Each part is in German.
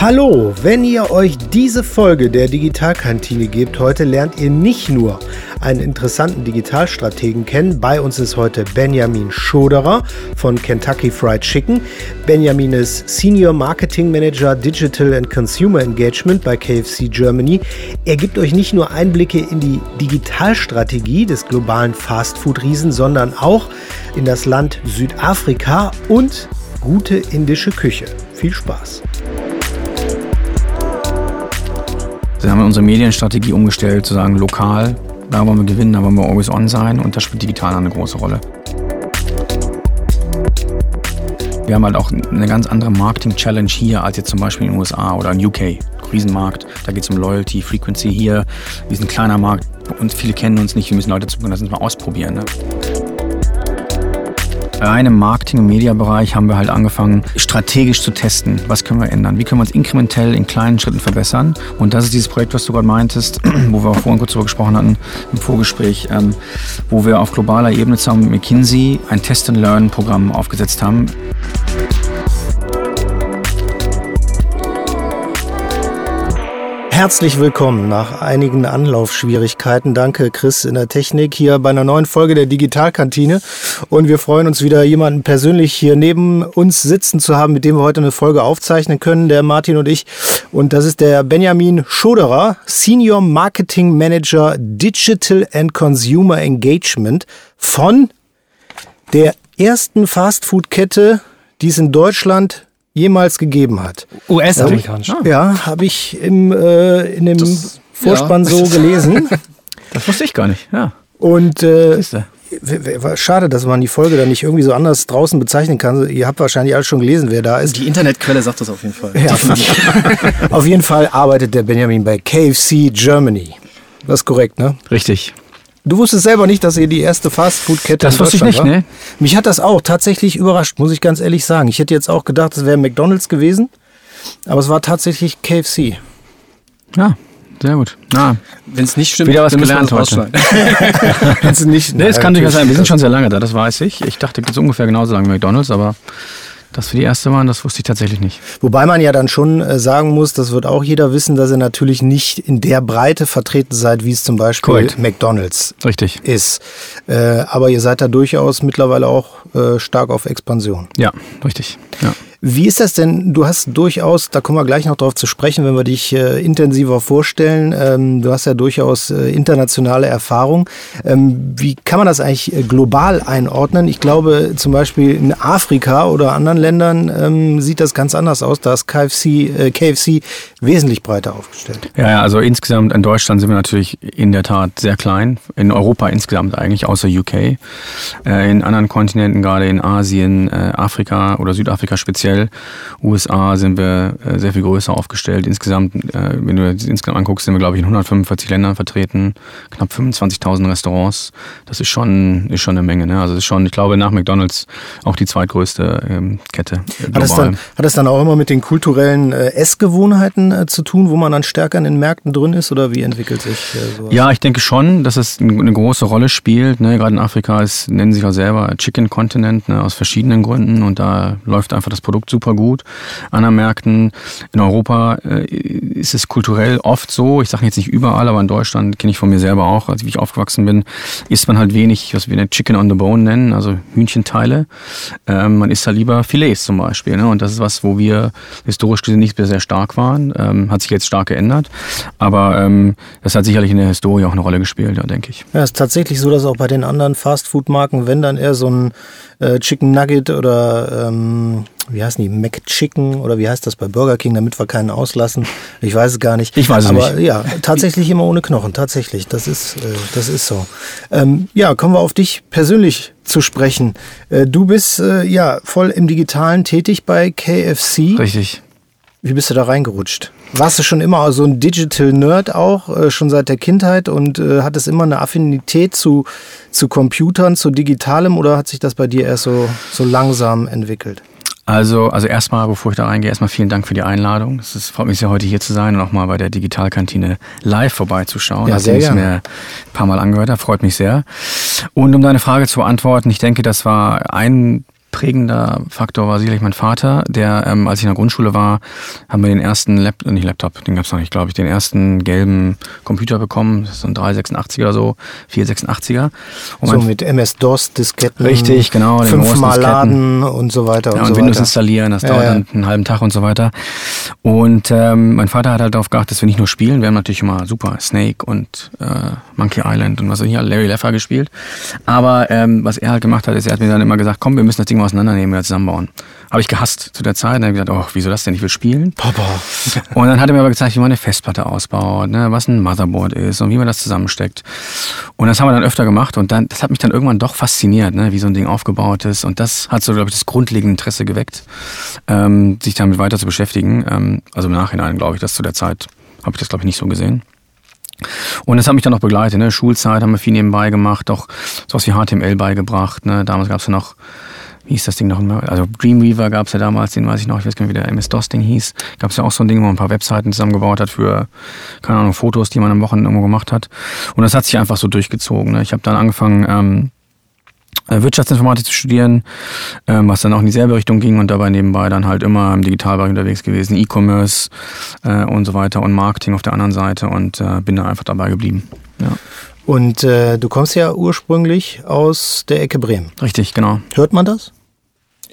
Hallo, wenn ihr euch diese Folge der Digitalkantine gebt heute, lernt ihr nicht nur einen interessanten Digitalstrategen kennen. Bei uns ist heute Benjamin Schoderer von Kentucky Fried Chicken. Benjamin ist Senior Marketing Manager Digital and Consumer Engagement bei KFC Germany. Er gibt euch nicht nur Einblicke in die Digitalstrategie des globalen Fastfood-Riesen, sondern auch in das Land Südafrika und gute indische Küche. Viel Spaß! Wir haben unsere Medienstrategie umgestellt, zu sagen, lokal, da wollen wir gewinnen, da wollen wir always on sein und da spielt digital eine große Rolle. Wir haben halt auch eine ganz andere Marketing-Challenge hier als jetzt zum Beispiel in den USA oder in UK. Riesenmarkt, da geht es um Loyalty, Frequency hier. Wir sind ein kleiner Markt und viele kennen uns nicht, wir müssen Leute zugucken, das uns mal ausprobieren. Ne? Rein im Marketing- und Mediabereich haben wir halt angefangen, strategisch zu testen. Was können wir ändern? Wie können wir uns inkrementell in kleinen Schritten verbessern? Und das ist dieses Projekt, was du gerade meintest, wo wir auch vorhin kurz darüber gesprochen hatten im Vorgespräch, ähm, wo wir auf globaler Ebene zusammen mit McKinsey ein Test-and-Learn-Programm aufgesetzt haben. Herzlich willkommen nach einigen Anlaufschwierigkeiten. Danke, Chris, in der Technik hier bei einer neuen Folge der Digitalkantine. Und wir freuen uns wieder, jemanden persönlich hier neben uns sitzen zu haben, mit dem wir heute eine Folge aufzeichnen können, der Martin und ich. Und das ist der Benjamin Schoderer, Senior Marketing Manager Digital and Consumer Engagement von der ersten Fastfood-Kette, die es in Deutschland jemals gegeben hat. US-amerikanisch. Ja, habe ich im, äh, in dem das, Vorspann ja. so gelesen. das wusste ich gar nicht, ja. Und äh, Schade, dass man die Folge dann nicht irgendwie so anders draußen bezeichnen kann. Ihr habt wahrscheinlich alles schon gelesen, wer da ist. Die Internetquelle sagt das auf jeden Fall. Ja, auf jeden Fall arbeitet der Benjamin bei KFC Germany. Das ist korrekt, ne? Richtig. Du wusstest selber nicht, dass ihr die erste Fastfood-Kette Das wusste ich nicht, war? ne? Mich hat das auch tatsächlich überrascht, muss ich ganz ehrlich sagen. Ich hätte jetzt auch gedacht, es wäre McDonalds gewesen, aber es war tatsächlich KFC. Ja, sehr gut. Ah, Wenn es nicht stimmt, wieder was gelernt heute. Wenn's nicht, nee, es kann durchaus sein. Wir sind schon sehr lange da, das weiß ich. Ich dachte, es ungefähr genauso lange wie McDonalds, aber dass wir die erste waren, das wusste ich tatsächlich nicht. Wobei man ja dann schon äh, sagen muss, das wird auch jeder wissen, dass ihr natürlich nicht in der Breite vertreten seid, wie es zum Beispiel Correct. McDonalds Richtig. ist. Äh, aber ihr seid da durchaus mittlerweile auch äh, stark auf Expansion. Ja, richtig. Ja. Wie ist das denn? Du hast durchaus, da kommen wir gleich noch drauf zu sprechen, wenn wir dich äh, intensiver vorstellen. Ähm, du hast ja durchaus äh, internationale Erfahrung. Ähm, wie kann man das eigentlich äh, global einordnen? Ich glaube, zum Beispiel in Afrika oder anderen Ländern ähm, sieht das ganz anders aus. Da ist KFC, äh, KFC wesentlich breiter aufgestellt. Ja, ja, also insgesamt in Deutschland sind wir natürlich in der Tat sehr klein. In Europa insgesamt eigentlich, außer UK. Äh, in anderen Kontinenten, gerade in Asien, äh, Afrika oder Südafrika speziell speziell. USA sind wir äh, sehr viel größer aufgestellt. Insgesamt, äh, wenn du das insgesamt anguckst, sind wir, glaube ich, in 145 Ländern vertreten, knapp 25.000 Restaurants. Das ist schon, ist schon eine Menge. Ne? Also ist schon, ich glaube, nach McDonalds auch die zweitgrößte ähm, Kette. Global. Hat, es dann, hat das dann auch immer mit den kulturellen äh, Essgewohnheiten äh, zu tun, wo man dann stärker in den Märkten drin ist oder wie entwickelt sich äh, sowas? Ja, ich denke schon, dass es eine große Rolle spielt. Ne? Gerade in Afrika ist, nennen sich auch selber Chicken Continent ne? aus verschiedenen Gründen und da läuft einfach das Produkt Produkt super gut. Anderen Märkten in Europa äh, ist es kulturell oft so, ich sage jetzt nicht überall, aber in Deutschland kenne ich von mir selber auch, als ich aufgewachsen bin, isst man halt wenig, was wir eine Chicken on the Bone nennen, also Hühnchenteile. Ähm, man isst da lieber Filets zum Beispiel. Ne? Und das ist was, wo wir historisch gesehen nicht sehr stark waren. Ähm, hat sich jetzt stark geändert. Aber ähm, das hat sicherlich in der Historie auch eine Rolle gespielt, ja, denke ich. Ja, es ist tatsächlich so, dass auch bei den anderen Fastfood-Marken, wenn dann eher so ein äh, Chicken Nugget oder ähm, wie heißen die, McChicken oder wie heißt das bei Burger King, damit wir keinen auslassen. Ich weiß es gar nicht. Ich weiß es Aber, nicht. ja, tatsächlich immer ohne Knochen, tatsächlich. Das ist, äh, das ist so. Ähm, ja, kommen wir auf dich persönlich zu sprechen. Äh, du bist äh, ja voll im Digitalen tätig bei KFC. Richtig. Wie bist du da reingerutscht? Warst du schon immer so ein Digital Nerd auch, äh, schon seit der Kindheit und äh, hattest immer eine Affinität zu, zu Computern, zu Digitalem oder hat sich das bei dir erst so, so langsam entwickelt? Also, also erstmal, bevor ich da reingehe, erstmal vielen Dank für die Einladung. Es ist, freut mich sehr, heute hier zu sein und auch mal bei der Digitalkantine live vorbeizuschauen. Ja, sehr ich mir ein paar Mal angehört habe, freut mich sehr. Und um deine Frage zu beantworten, ich denke, das war ein prägender Faktor war sicherlich mein Vater, der, ähm, als ich in der Grundschule war, haben wir den ersten Lap nicht Laptop, den gab's noch nicht, glaube ich, den ersten gelben Computer bekommen, so ein 386er oder so, 486er. Und so mit MS-DOS, Disketten. Richtig, genau. Fünfmal laden und so weiter ja, und, und so Windows weiter. installieren, das dauert ja. dann einen halben Tag und so weiter. Und ähm, mein Vater hat halt darauf geachtet, dass wir nicht nur spielen, wir haben natürlich immer super Snake und äh, Monkey Island und was weiß ich, Larry Leffer gespielt. Aber ähm, was er halt gemacht hat, ist, er hat mir dann immer gesagt, komm, wir müssen das Ding mal auseinandernehmen und zusammenbauen. Habe ich gehasst zu der Zeit. Dann habe ich gesagt, oh, wieso das denn? Ich will spielen. Papa. Und dann hat er mir aber gezeigt, wie man eine Festplatte ausbaut, ne, was ein Motherboard ist und wie man das zusammensteckt. Und das haben wir dann öfter gemacht und dann, das hat mich dann irgendwann doch fasziniert, ne, wie so ein Ding aufgebaut ist. Und das hat so, glaube ich, das grundlegende Interesse geweckt, ähm, sich damit weiter zu beschäftigen. Ähm, also im Nachhinein glaube ich, dass zu der Zeit habe ich das, glaube ich, nicht so gesehen. Und das hat mich dann noch begleitet. Ne? Schulzeit haben wir viel nebenbei gemacht, auch sowas wie HTML beigebracht. Ne? Damals gab es ja noch, wie hieß das Ding noch? Also Dreamweaver gab es ja damals, den weiß ich noch, ich weiß gar nicht, wie der MS-DOS-Ding hieß. Gab es ja auch so ein Ding, wo man ein paar Webseiten zusammengebaut hat für, keine Ahnung, Fotos, die man am Wochenende irgendwo gemacht hat. Und das hat sich einfach so durchgezogen. Ne? Ich habe dann angefangen, ähm, Wirtschaftsinformatik zu studieren, ähm, was dann auch in dieselbe Richtung ging und dabei nebenbei dann halt immer im Digitalbereich unterwegs gewesen, E-Commerce äh, und so weiter und Marketing auf der anderen Seite und äh, bin da einfach dabei geblieben. Ja. Und äh, du kommst ja ursprünglich aus der Ecke Bremen. Richtig, genau. Hört man das?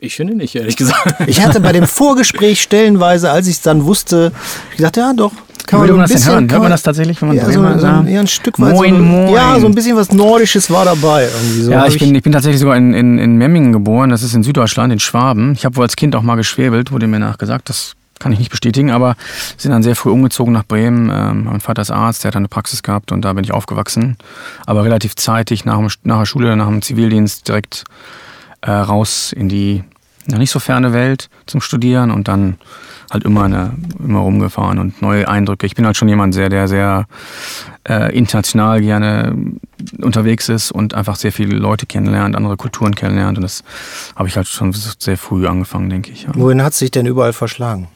Ich finde nicht, ehrlich gesagt. Ich hatte bei dem Vorgespräch stellenweise, als ich es dann wusste, ich dachte, ja doch, kann man, so man ein das denn bisschen, hören? kann Hört man das tatsächlich, wenn man ja, so, Bremer so, sagt? ja, ein Stück weit. Moin, so, moin. Ja, so ein bisschen was Nordisches war dabei. Irgendwie so. Ja, ich bin, ich bin tatsächlich sogar in, in, in Memmingen geboren, das ist in Süddeutschland, in Schwaben. Ich habe wohl als Kind auch mal geschwebelt, wurde mir nachgesagt, das kann ich nicht bestätigen, aber sind dann sehr früh umgezogen nach Bremen. Ähm, mein Vater ist Arzt, der hat eine Praxis gehabt und da bin ich aufgewachsen. Aber relativ zeitig nach, dem, nach der Schule, nach dem Zivildienst direkt äh, raus in die ja, nicht so ferne Welt zum Studieren und dann halt immer, eine, immer rumgefahren und neue Eindrücke. Ich bin halt schon jemand sehr, der sehr äh, international gerne unterwegs ist und einfach sehr viele Leute kennenlernt, andere Kulturen kennenlernt und das habe ich halt schon sehr früh angefangen, denke ich. Ja. Wohin hat sich denn überall verschlagen?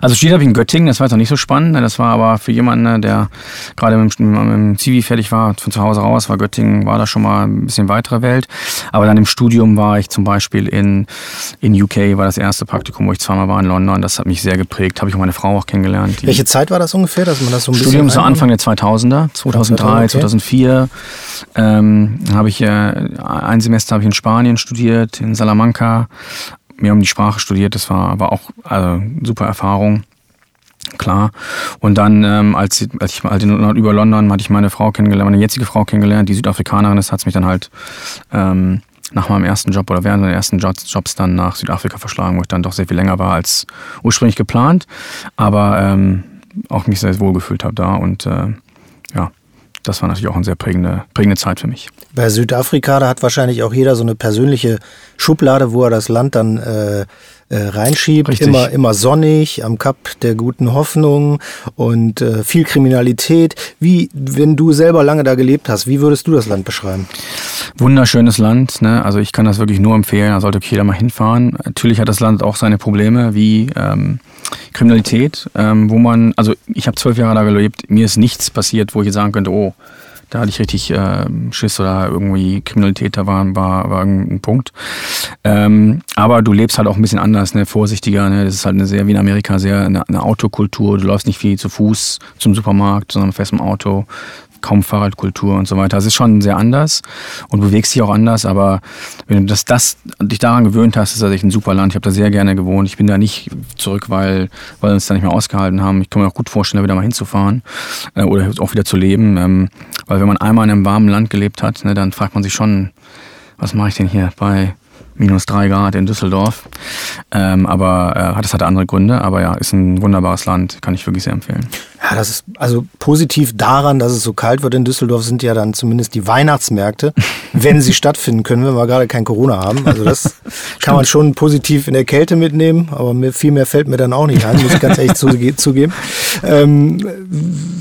Also studiert habe ich in Göttingen, das war jetzt noch nicht so spannend. Das war aber für jemanden, der gerade mit dem, Zivi fertig war, von zu Hause raus, war Göttingen, war da schon mal ein bisschen weitere Welt. Aber dann im Studium war ich zum Beispiel in, in UK, war das erste Praktikum, wo ich zweimal war in London. Das hat mich sehr geprägt, habe ich auch meine Frau auch kennengelernt. Welche Zeit war das ungefähr, dass man das so ein Studium so Anfang der 2000er, 2003, okay. 2004. Ähm, habe ich äh, ein Semester habe ich in Spanien studiert, in Salamanca, mir um die Sprache studiert. Das war aber auch also, super Erfahrung. Klar. Und dann, ähm, als, als ich halt in, über London hatte ich meine Frau kennengelernt, meine jetzige Frau kennengelernt, die Südafrikanerin ist, hat mich dann halt ähm, nach meinem ersten Job oder während meiner ersten Jobs, Jobs dann nach Südafrika verschlagen, wo ich dann doch sehr viel länger war als ursprünglich geplant. Aber ähm, auch mich sehr wohl gefühlt habe da und äh, ja, das war natürlich auch eine sehr prägende, prägende Zeit für mich. Bei Südafrika, da hat wahrscheinlich auch jeder so eine persönliche Schublade, wo er das Land dann äh, äh, reinschiebt. Richtig. Immer, immer sonnig, am Kap der guten Hoffnung und äh, viel Kriminalität. Wie, wenn du selber lange da gelebt hast, wie würdest du das Land beschreiben? Wunderschönes Land, ne? also ich kann das wirklich nur empfehlen, da sollte jeder mal hinfahren. Natürlich hat das Land auch seine Probleme wie ähm, Kriminalität, ähm, wo man, also ich habe zwölf Jahre da gelebt, mir ist nichts passiert, wo ich jetzt sagen könnte, oh, da hatte ich richtig äh, Schiss oder irgendwie Kriminalität, da war, war, war ein Punkt. Ähm, aber du lebst halt auch ein bisschen anders, ne, vorsichtiger. Ne? Das ist halt eine sehr, wie in Amerika, sehr eine, eine Autokultur. Du läufst nicht viel zu Fuß zum Supermarkt, sondern fährst im Auto kaum Fahrradkultur und so weiter. Es ist schon sehr anders und bewegst dich auch anders, aber wenn du das, das dich daran gewöhnt hast, ist das echt ein super Land. Ich habe da sehr gerne gewohnt. Ich bin da nicht zurück, weil, weil wir uns da nicht mehr ausgehalten haben. Ich kann mir auch gut vorstellen, da wieder mal hinzufahren äh, oder auch wieder zu leben. Ähm, weil wenn man einmal in einem warmen Land gelebt hat, ne, dann fragt man sich schon, was mache ich denn hier bei minus drei Grad in Düsseldorf. Ähm, aber äh, das hatte andere Gründe. Aber ja, ist ein wunderbares Land, kann ich wirklich sehr empfehlen. Ja, das ist also positiv daran, dass es so kalt wird in Düsseldorf, sind ja dann zumindest die Weihnachtsmärkte, wenn sie stattfinden können, wenn wir gerade kein Corona haben. Also das kann man schon positiv in der Kälte mitnehmen, aber mir, viel mehr fällt mir dann auch nicht ein, muss ich ganz ehrlich zuge zugeben. Ähm,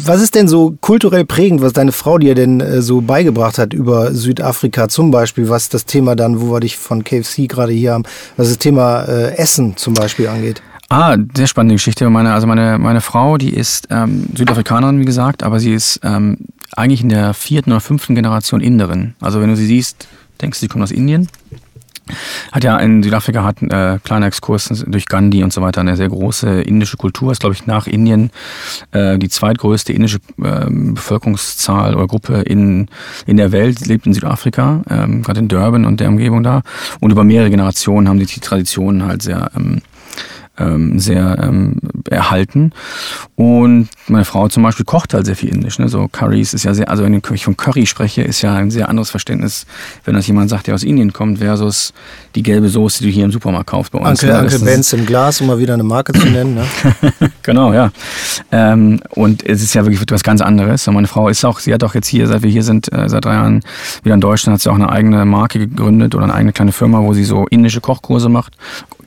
was ist denn so kulturell prägend, was deine Frau dir denn äh, so beigebracht hat über Südafrika zum Beispiel, was das Thema dann, wo wir dich von KFC gerade hier haben, was das Thema äh, Essen zum Beispiel angeht? Ah, sehr spannende Geschichte. Meine, also meine, meine Frau, die ist ähm, Südafrikanerin, wie gesagt, aber sie ist ähm, eigentlich in der vierten oder fünften Generation Inderin. Also wenn du sie siehst, denkst du, sie kommt aus Indien. Hat ja in Südafrika hat äh, kleiner Exkurs durch Gandhi und so weiter eine sehr große indische Kultur. Ist glaube ich nach Indien äh, die zweitgrößte indische äh, Bevölkerungszahl oder Gruppe in in der Welt lebt in Südafrika, ähm, gerade in Durban und der Umgebung da. Und über mehrere Generationen haben die die Traditionen halt sehr ähm, ähm, sehr ähm, erhalten. Und meine Frau zum Beispiel kocht halt sehr viel indisch. Ne? So Currys ist ja sehr, also wenn ich von Curry spreche, ist ja ein sehr anderes Verständnis, wenn das jemand sagt, der aus Indien kommt, versus die gelbe Soße, die du hier im Supermarkt kaufst bei uns. Uncle, Uncle Benz im Glas, um mal wieder eine Marke zu nennen. Ne? genau, ja. Ähm, und es ist ja wirklich etwas ganz anderes. Und meine Frau ist auch, sie hat auch jetzt hier, seit wir hier sind, äh, seit drei Jahren wieder in Deutschland, hat sie auch eine eigene Marke gegründet oder eine eigene kleine Firma, wo sie so indische Kochkurse macht,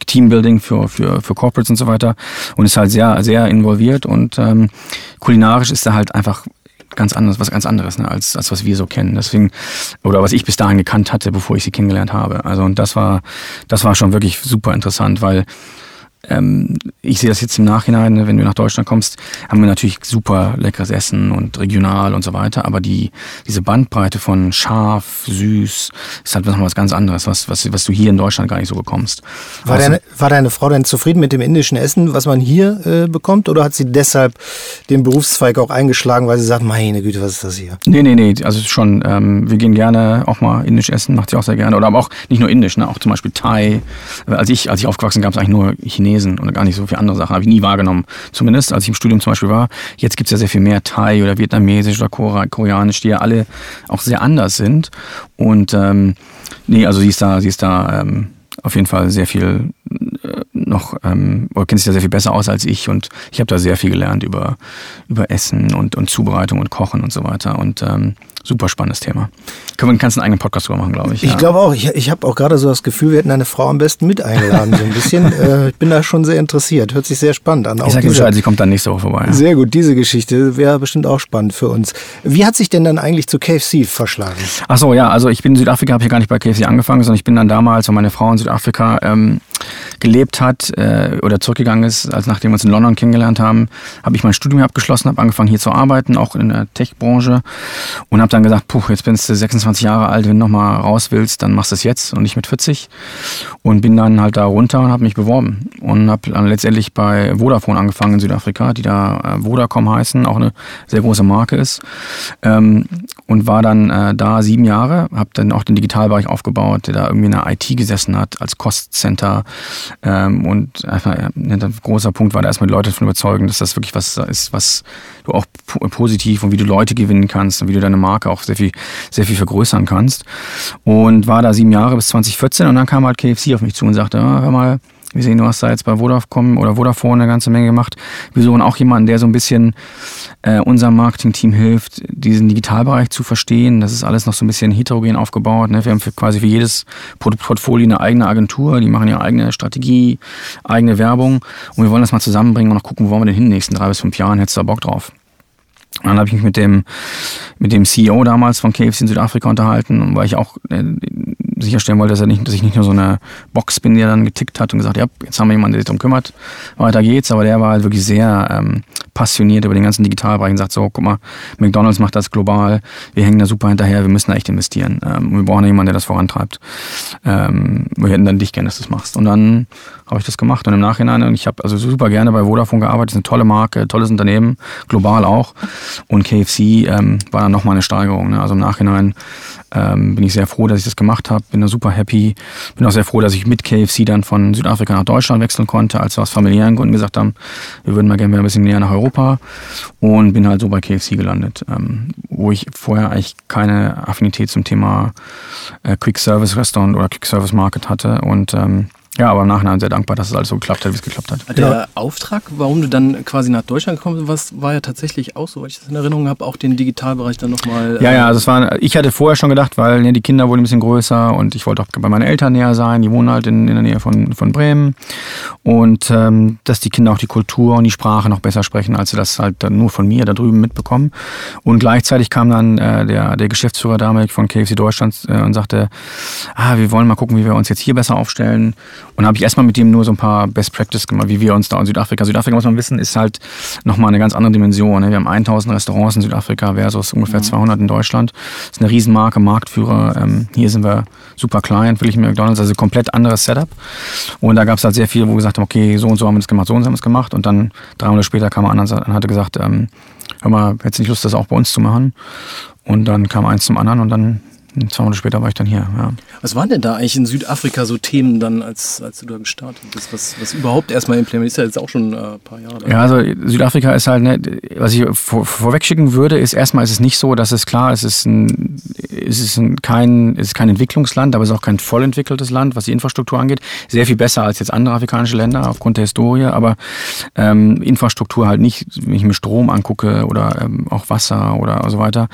Teambuilding für, für, für Corporates und so weiter und ist halt sehr, sehr involviert und ähm, kulinarisch ist er halt einfach ganz anders, was ganz anderes, ne, als, als was wir so kennen. Deswegen, oder was ich bis dahin gekannt hatte, bevor ich sie kennengelernt habe. Also und das war, das war schon wirklich super interessant, weil ähm, ich sehe das jetzt im Nachhinein, ne, wenn du nach Deutschland kommst, haben wir natürlich super leckeres Essen und regional und so weiter, aber die, diese Bandbreite von scharf, süß, ist halt noch was ganz anderes, was, was, was du hier in Deutschland gar nicht so bekommst. War, deine, war deine Frau denn zufrieden mit dem indischen Essen, was man hier äh, bekommt, oder hat sie deshalb den Berufszweig auch eingeschlagen, weil sie sagt, meine Güte, was ist das hier? Nee, nee, nee, also schon, ähm, wir gehen gerne auch mal indisch essen, macht sie auch sehr gerne, oder aber auch nicht nur indisch, ne, auch zum Beispiel Thai. Als ich, als ich aufgewachsen gab es eigentlich nur Chinesisch Chinesen und gar nicht so viele andere Sachen. Habe ich nie wahrgenommen. Zumindest als ich im Studium zum Beispiel war. Jetzt gibt es ja sehr viel mehr Thai oder Vietnamesisch oder Koreanisch, die ja alle auch sehr anders sind. Und ähm, nee, also sie ist da, sie ist da ähm, auf jeden Fall sehr viel äh, noch, ähm, oder kennt sich da sehr viel besser aus als ich und ich habe da sehr viel gelernt über, über Essen und, und Zubereitung und Kochen und so weiter. Und ähm, super spannendes Thema. Können wir kannst einen eigenen Podcast drüber machen, glaube ich. Ich ja. glaube auch. Ich, ich habe auch gerade so das Gefühl, wir hätten eine Frau am besten mit eingeladen. So ein bisschen. äh, ich bin da schon sehr interessiert. Hört sich sehr spannend an. ich sage Bescheid, sie kommt dann nächste Woche vorbei. Ja. Sehr gut, diese Geschichte wäre bestimmt auch spannend für uns. Wie hat sich denn dann eigentlich zu KFC verschlagen? Ach so, ja. Also ich bin in Südafrika, habe hier gar nicht bei KFC angefangen, sondern ich bin dann damals, weil meine Frau in Südafrika ähm, gelebt hat äh, oder zurückgegangen ist, als nachdem wir uns in London kennengelernt haben, habe ich mein Studium abgeschlossen, habe angefangen hier zu arbeiten, auch in der Tech-Branche und habe dann gesagt, puh, jetzt bin ich 26 Jahre alt, wenn du nochmal raus willst, dann machst du es jetzt und nicht mit 40 und bin dann halt da runter und habe mich beworben und habe dann letztendlich bei Vodafone angefangen in Südafrika, die da äh, Vodacom heißen, auch eine sehr große Marke ist. Ähm, und war dann äh, da sieben Jahre, habe dann auch den Digitalbereich aufgebaut, der da irgendwie in der IT gesessen hat als Cost Center ähm, und einfach ein großer Punkt war da erstmal die Leute davon überzeugen, dass das wirklich was ist, was du auch positiv und wie du Leute gewinnen kannst und wie du deine Marke auch sehr viel, sehr viel vergrößern kannst. Und war da sieben Jahre bis 2014 und dann kam halt KFC auf mich zu und sagte, ah, hör mal, wir sehen, du hast da jetzt bei Vodafone oder Vodafone eine ganze Menge gemacht. Wir suchen auch jemanden, der so ein bisschen äh, unserem Marketing-Team hilft, diesen Digitalbereich zu verstehen. Das ist alles noch so ein bisschen heterogen aufgebaut. Ne? Wir haben für quasi für jedes Produktportfolio eine eigene Agentur, die machen ihre eigene Strategie, eigene Werbung und wir wollen das mal zusammenbringen und noch gucken, wo wollen wir denn hin in den nächsten drei bis fünf Jahren. Hättest du da Bock drauf? Und dann habe ich mich mit dem, mit dem CEO damals von KFC in Südafrika unterhalten, weil ich auch äh, sicherstellen wollte, dass, er nicht, dass ich nicht nur so eine Box bin, die er dann getickt hat und gesagt, ja, jetzt haben wir jemanden, der sich darum kümmert, weiter geht's. Aber der war halt wirklich sehr ähm, passioniert über den ganzen Digitalbereich und sagt so, guck mal, McDonalds macht das global, wir hängen da super hinterher, wir müssen da echt investieren. Ähm, wir brauchen jemanden, der das vorantreibt. Ähm, wir hätten dann dich gerne, dass du das machst. Und dann habe ich das gemacht und im Nachhinein, und ich habe also super gerne bei Vodafone gearbeitet, ist eine tolle Marke, tolles Unternehmen, global auch. Und KFC ähm, war dann nochmal eine Steigerung. Ne? Also im Nachhinein ähm, bin ich sehr froh, dass ich das gemacht habe, bin da super happy. Bin auch sehr froh, dass ich mit KFC dann von Südafrika nach Deutschland wechseln konnte, als wir aus familiären Gründen gesagt haben, wir würden mal gerne wieder ein bisschen näher nach Europa und bin halt so bei KFC gelandet, ähm, wo ich vorher eigentlich keine Affinität zum Thema äh, Quick Service Restaurant oder Quick Service Market hatte und ähm, ja, aber im Nachhinein sehr dankbar, dass es alles so geklappt hat, wie es geklappt hat. Der ja. Auftrag, warum du dann quasi nach Deutschland gekommen bist, war ja tatsächlich auch so, weil ich das in Erinnerung habe, auch den Digitalbereich dann nochmal. Ja, ja, also es war, ich hatte vorher schon gedacht, weil ne, die Kinder wurden ein bisschen größer und ich wollte auch bei meinen Eltern näher sein. Die wohnen halt in, in der Nähe von, von Bremen. Und ähm, dass die Kinder auch die Kultur und die Sprache noch besser sprechen, als sie das halt dann nur von mir da drüben mitbekommen. Und gleichzeitig kam dann äh, der, der Geschäftsführer damals von KFC Deutschland äh, und sagte, ah, wir wollen mal gucken, wie wir uns jetzt hier besser aufstellen Und habe ich erstmal mit dem nur so ein paar Best Practice gemacht, wie wir uns da in Südafrika. Südafrika, muss man wissen, ist halt nochmal eine ganz andere Dimension. Ne? Wir haben 1000 Restaurants in Südafrika versus ungefähr 200 in Deutschland. Das ist eine Riesenmarke, Marktführer. Ähm, hier sind wir super klein, will ich mir McDonalds, also komplett anderes Setup. Und da gab es halt sehr viel, wo wir gesagt haben, okay, so und so haben wir das gemacht, so und so haben wir es gemacht. Und dann drei Monate später kam einer an und hatte gesagt, ähm, hör mal, hättest du nicht Lust, das auch bei uns zu machen? Und dann kam eins zum anderen und dann zwei Monate später war ich dann hier. Ja. Was waren denn da eigentlich in Südafrika so Themen dann, als, als du da gestartet bist? Was, was überhaupt erstmal implementiert ist ja jetzt auch schon äh, ein paar Jahre. Ja, also Südafrika ist halt, ne, was ich vor, vorweg schicken würde, ist erstmal ist es nicht so, dass es klar ist, es ist, ein, es ist ein, kein, es ist kein Entwicklungsland, aber es ist auch kein voll entwickeltes Land, was die Infrastruktur angeht. Sehr viel besser als jetzt andere afrikanische Länder aufgrund der Historie, aber ähm, Infrastruktur halt nicht, wenn ich mir Strom angucke oder ähm, auch Wasser oder so weiter,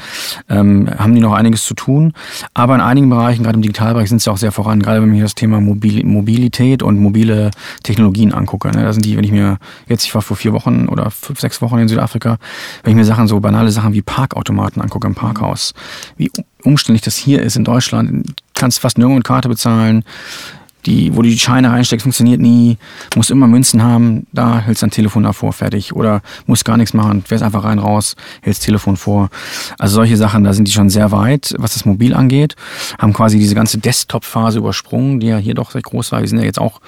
ähm, haben die noch einiges zu tun. Aber in einigen Bereichen, gerade im Digitalbereich, sind sie auch sehr voran. Gerade wenn ich das Thema Mobil Mobilität und mobile Technologien angucke. Ne? Da sind die, wenn ich mir jetzt, ich war vor vier Wochen oder fünf, sechs Wochen in Südafrika, wenn ich mir Sachen, so banale Sachen wie Parkautomaten angucke im Parkhaus, wie umständlich das hier ist in Deutschland, kannst fast nirgendwo mit Karte bezahlen die, wo du die Scheine reinsteckst, funktioniert nie, musst immer Münzen haben, da hältst dein Telefon davor, fertig. Oder musst gar nichts machen, fährst einfach rein, raus, hältst Telefon vor. Also solche Sachen, da sind die schon sehr weit, was das Mobil angeht. Haben quasi diese ganze Desktop-Phase übersprungen, die ja hier doch sehr groß war. Wir sind ja jetzt auch,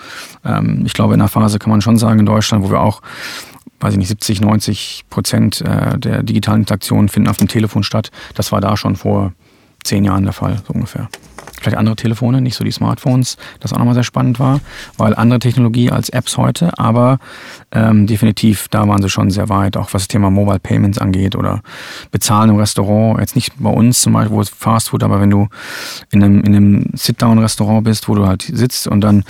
ähm, ich glaube, in einer Phase kann man schon sagen, in Deutschland, wo wir auch weiß ich nicht, 70, 90 Prozent äh, der digitalen Interaktionen finden auf dem Telefon statt. Das war da schon vor zehn Jahren der Fall, so ungefähr vielleicht andere Telefone, nicht so die Smartphones, das auch nochmal sehr spannend war, weil andere Technologie als Apps heute, aber ähm, definitiv, da waren sie schon sehr weit, auch was das Thema Mobile Payments angeht oder Bezahlen im Restaurant, jetzt nicht bei uns zum Beispiel, wo es Fast Food, aber wenn du in einem, in einem Sit-Down-Restaurant bist, wo du halt sitzt und dann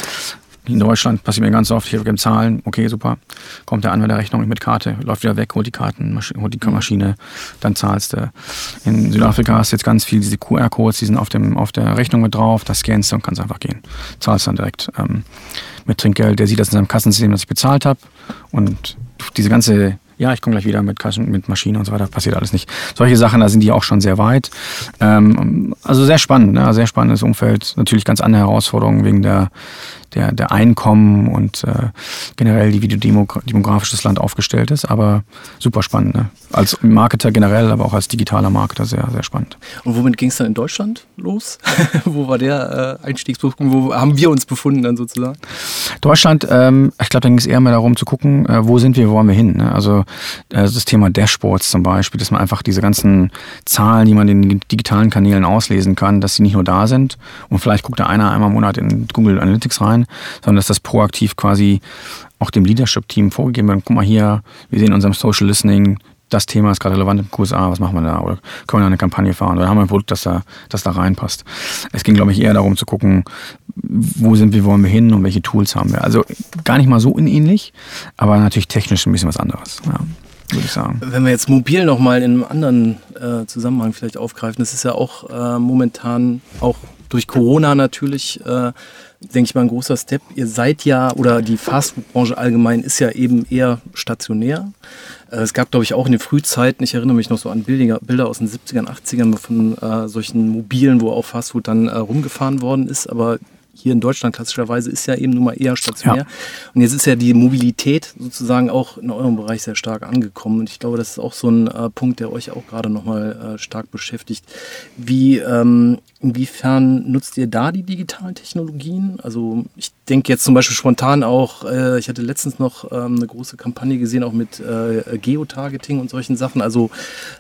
in Deutschland passiert mir ganz oft, hier gibt Zahlen, okay, super. Kommt der Anwender Rechnung mit Karte, läuft wieder weg, holt die Karten, holt die mhm. Maschine, dann zahlst du. In Südafrika hast du jetzt ganz viel diese QR-Codes, die sind auf, dem, auf der Rechnung mit drauf, das scannst du und kannst einfach gehen. Zahlst dann direkt ähm, mit Trinkgeld, der sieht das in seinem Kassensystem, das ich bezahlt habe. Und diese ganze ja, ich komme gleich wieder mit Kassen, mit Maschine und so weiter, passiert alles nicht. Solche Sachen, da sind die auch schon sehr weit. Ähm, also sehr spannend, ne? sehr spannendes Umfeld. Natürlich ganz andere Herausforderungen wegen der, der, der Einkommen und äh, generell, wie demografisch das Land aufgestellt ist. Aber super spannend. Ne? Als Marketer generell, aber auch als digitaler Marketer sehr, sehr spannend. Und womit ging es dann in Deutschland los? wo war der äh, Einstiegspunkt? Wo haben wir uns befunden dann sozusagen? Deutschland, ähm, ich glaube, da ging es eher mehr darum zu gucken, äh, wo sind wir, wo wollen wir hin. Ne? Also äh, das Thema Dashboards zum Beispiel, dass man einfach diese ganzen Zahlen, die man in den digitalen Kanälen auslesen kann, dass sie nicht nur da sind und vielleicht guckt da einer einmal im Monat in Google Analytics rein, sondern dass das proaktiv quasi auch dem Leadership-Team vorgegeben wird. Guck mal hier, wir sehen in unserem Social Listening, das Thema ist gerade relevant im QSA, was machen wir da? Oder können wir da eine Kampagne fahren? Oder haben wir ein Produkt, das da, das da reinpasst? Es ging, glaube ich, eher darum zu gucken, wo sind wir, wo wollen wir hin und welche Tools haben wir. Also gar nicht mal so unähnlich, aber natürlich technisch ein bisschen was anderes. Ja würde ich sagen. Wenn wir jetzt mobil nochmal in einem anderen äh, Zusammenhang vielleicht aufgreifen, das ist ja auch äh, momentan auch durch Corona natürlich äh, denke ich mal, ein großer Step. Ihr seid ja, oder die Fastfood-Branche allgemein ist ja eben eher stationär. Äh, es gab, glaube ich, auch in den Frühzeiten, ich erinnere mich noch so an Bilder, aus den 70ern, 80ern von äh, solchen Mobilen, wo auch Fastfood dann äh, rumgefahren worden ist. Aber hier in Deutschland klassischerweise ist ja eben nun mal eher stationär. Ja. Und jetzt ist ja die Mobilität sozusagen auch in eurem Bereich sehr stark angekommen. Und ich glaube, das ist auch so ein äh, Punkt, der euch auch gerade nochmal äh, stark beschäftigt. Wie, ähm, inwiefern nutzt ihr da die digitalen Technologien? Also ich denke jetzt zum Beispiel spontan auch, äh, ich hatte letztens noch ähm, eine große Kampagne gesehen, auch mit äh, Geotargeting und solchen Sachen. Also